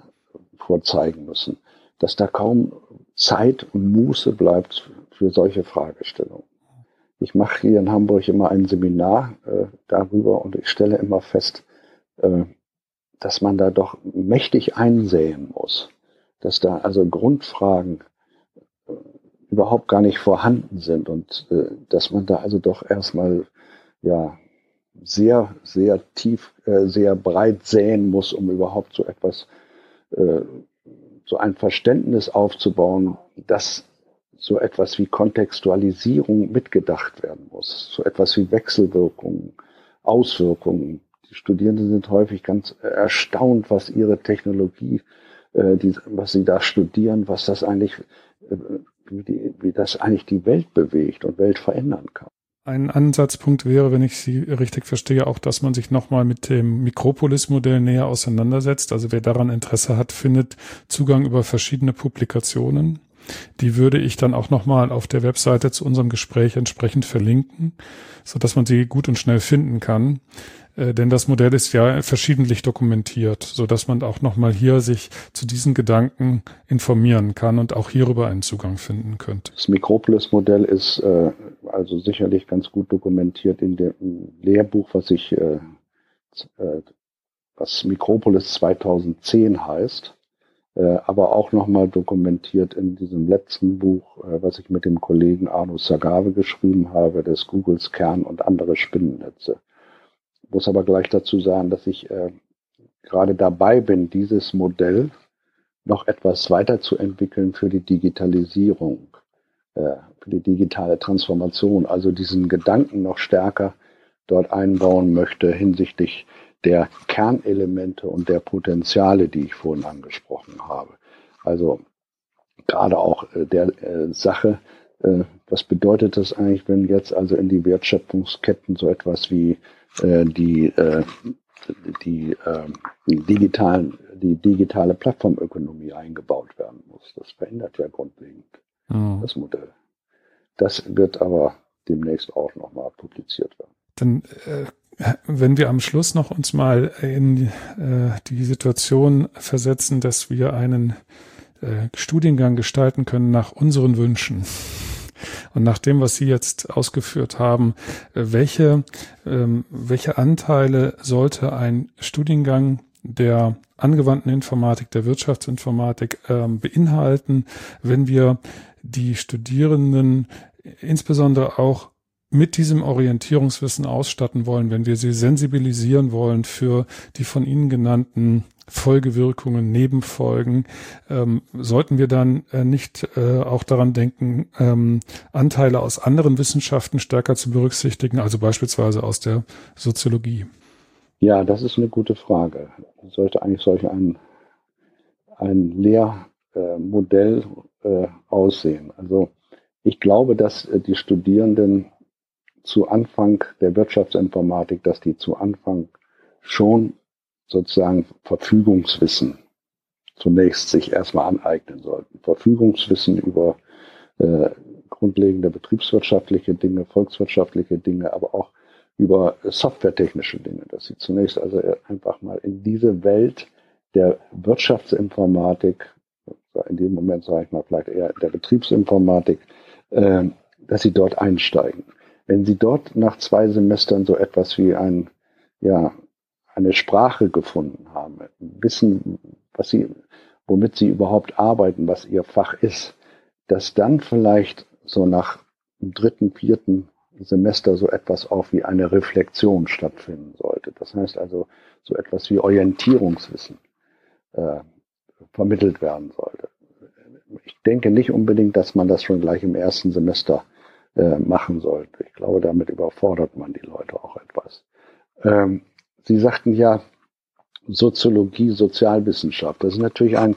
vorzeigen müssen, dass da kaum Zeit und Muße bleibt für solche Fragestellungen. Ich mache hier in Hamburg immer ein Seminar äh, darüber und ich stelle immer fest, äh, dass man da doch mächtig einsäen muss, dass da also Grundfragen äh, überhaupt gar nicht vorhanden sind und äh, dass man da also doch erstmal ja sehr, sehr tief, äh, sehr breit säen muss, um überhaupt so etwas, äh, so ein Verständnis aufzubauen, dass so etwas wie Kontextualisierung mitgedacht werden muss, so etwas wie Wechselwirkungen, Auswirkungen, die Studierenden sind häufig ganz erstaunt, was ihre Technologie, äh, die, was sie da studieren, was das eigentlich, äh, wie, die, wie das eigentlich die Welt bewegt und Welt verändern kann. Ein Ansatzpunkt wäre, wenn ich Sie richtig verstehe, auch, dass man sich nochmal mit dem Mikropolis-Modell näher auseinandersetzt. Also wer daran Interesse hat, findet Zugang über verschiedene Publikationen. Die würde ich dann auch nochmal auf der Webseite zu unserem Gespräch entsprechend verlinken, so dass man sie gut und schnell finden kann. Äh, denn das Modell ist ja verschiedentlich dokumentiert, so dass man auch nochmal hier sich zu diesen Gedanken informieren kann und auch hierüber einen Zugang finden könnte. Das Mikropolis-Modell ist äh, also sicherlich ganz gut dokumentiert in dem Lehrbuch, was ich, äh, äh was Mikropolis 2010 heißt äh, aber auch nochmal dokumentiert in diesem letzten Buch, äh, was ich mit dem Kollegen Arno Sagave geschrieben habe, des Googles Kern und andere Spinnennetze. Muss aber gleich dazu sagen, dass ich äh, gerade dabei bin, dieses Modell noch etwas weiterzuentwickeln für die Digitalisierung, äh, für die digitale Transformation, also diesen Gedanken noch stärker dort einbauen möchte hinsichtlich der Kernelemente und der Potenziale, die ich vorhin angesprochen habe. Also gerade auch äh, der äh, Sache, äh, was bedeutet das eigentlich, wenn jetzt also in die Wertschöpfungsketten so etwas wie die, die, äh, die, digitalen, die digitale Plattformökonomie eingebaut werden muss. Das verändert ja grundlegend mhm. das Modell. Das wird aber demnächst auch nochmal publiziert werden. Dann äh, wenn wir am Schluss noch uns mal in äh, die Situation versetzen, dass wir einen äh, Studiengang gestalten können nach unseren Wünschen. Und nach dem, was Sie jetzt ausgeführt haben, äh, welche, ähm, welche Anteile sollte ein Studiengang der angewandten Informatik, der Wirtschaftsinformatik ähm, beinhalten, wenn wir die Studierenden insbesondere auch mit diesem Orientierungswissen ausstatten wollen, wenn wir sie sensibilisieren wollen für die von Ihnen genannten Folgewirkungen, Nebenfolgen, ähm, sollten wir dann äh, nicht äh, auch daran denken, ähm, Anteile aus anderen Wissenschaften stärker zu berücksichtigen, also beispielsweise aus der Soziologie? Ja, das ist eine gute Frage. Sollte eigentlich solch ein, ein Lehrmodell äh, aussehen? Also ich glaube, dass äh, die Studierenden zu Anfang der Wirtschaftsinformatik, dass die zu Anfang schon sozusagen Verfügungswissen zunächst sich erstmal aneignen sollten. Verfügungswissen über äh, grundlegende betriebswirtschaftliche Dinge, volkswirtschaftliche Dinge, aber auch über softwaretechnische Dinge, dass sie zunächst also einfach mal in diese Welt der Wirtschaftsinformatik, in dem Moment sage ich mal vielleicht eher der Betriebsinformatik, äh, dass sie dort einsteigen. Wenn Sie dort nach zwei Semestern so etwas wie ein, ja, eine Sprache gefunden haben, wissen, was Sie, womit Sie überhaupt arbeiten, was Ihr Fach ist, dass dann vielleicht so nach dem dritten, vierten Semester so etwas auch wie eine Reflexion stattfinden sollte. Das heißt also so etwas wie Orientierungswissen äh, vermittelt werden sollte. Ich denke nicht unbedingt, dass man das schon gleich im ersten Semester äh, machen sollte. Ich glaube, damit überfordert man die Leute auch etwas. Ähm, Sie sagten ja, Soziologie, Sozialwissenschaft. Das ist natürlich ein,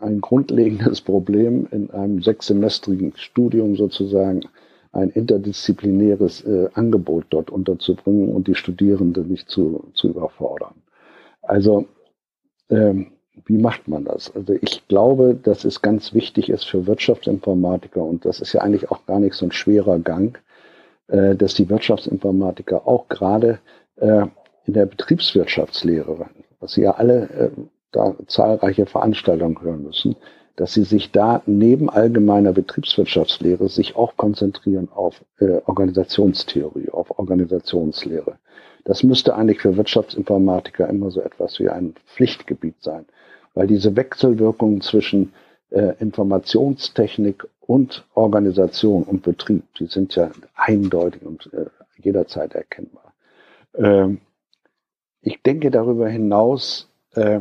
ein grundlegendes Problem in einem sechssemestrigen Studium sozusagen ein interdisziplinäres äh, Angebot dort unterzubringen und die Studierenden nicht zu, zu überfordern. Also ähm, wie macht man das? Also ich glaube, dass es ganz wichtig ist für Wirtschaftsinformatiker und das ist ja eigentlich auch gar nicht so ein schwerer Gang, äh, dass die Wirtschaftsinformatiker auch gerade äh, in der Betriebswirtschaftslehre, was sie ja alle äh, da zahlreiche Veranstaltungen hören müssen, dass sie sich da neben allgemeiner Betriebswirtschaftslehre sich auch konzentrieren auf Organisationstheorie, auf Organisationslehre. Das müsste eigentlich für Wirtschaftsinformatiker immer so etwas wie ein Pflichtgebiet sein weil diese Wechselwirkungen zwischen äh, Informationstechnik und Organisation und Betrieb, die sind ja eindeutig und äh, jederzeit erkennbar. Ähm, ich denke darüber hinaus, äh,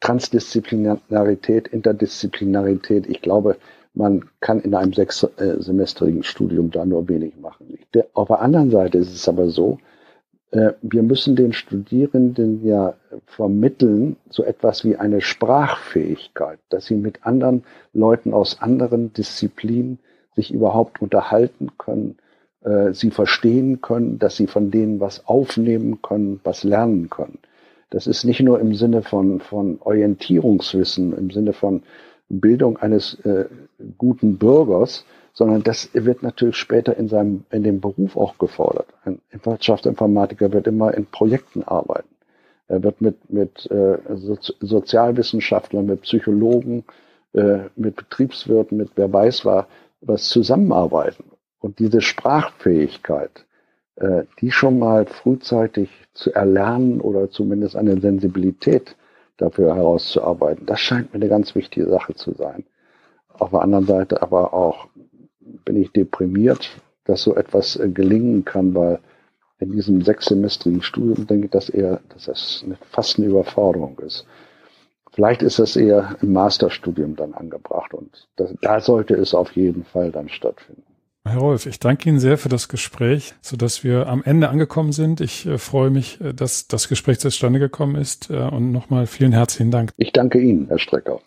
Transdisziplinarität, Interdisziplinarität, ich glaube, man kann in einem sechssemestrigen Studium da nur wenig machen. auf der anderen Seite ist es aber so, äh, wir müssen den Studierenden ja vermitteln, so etwas wie eine Sprachfähigkeit, dass sie mit anderen Leuten aus anderen Disziplinen sich überhaupt unterhalten können, äh, sie verstehen können, dass sie von denen was aufnehmen können, was lernen können. Das ist nicht nur im Sinne von, von Orientierungswissen, im Sinne von Bildung eines äh, guten Bürgers, sondern das wird natürlich später in seinem, in dem Beruf auch gefordert. Ein Wirtschaftsinformatiker wird immer in Projekten arbeiten. Er wird mit, mit äh, Sozi Sozialwissenschaftlern, mit Psychologen, äh, mit Betriebswirten, mit wer weiß was, was zusammenarbeiten. Und diese Sprachfähigkeit, äh, die schon mal frühzeitig zu erlernen oder zumindest eine Sensibilität dafür herauszuarbeiten, das scheint mir eine ganz wichtige Sache zu sein. Auf der anderen Seite aber auch bin ich deprimiert, dass so etwas äh, gelingen kann, weil in diesem sechssemestrigen Studium denke ich, dass eher, dass das eine, fast eine Überforderung ist. Vielleicht ist das eher im Masterstudium dann angebracht und das, da sollte es auf jeden Fall dann stattfinden. Herr Rolf, ich danke Ihnen sehr für das Gespräch, so dass wir am Ende angekommen sind. Ich äh, freue mich, äh, dass das Gespräch zustande gekommen ist und nochmal vielen herzlichen Dank. Ich danke Ihnen, Herr Strecker.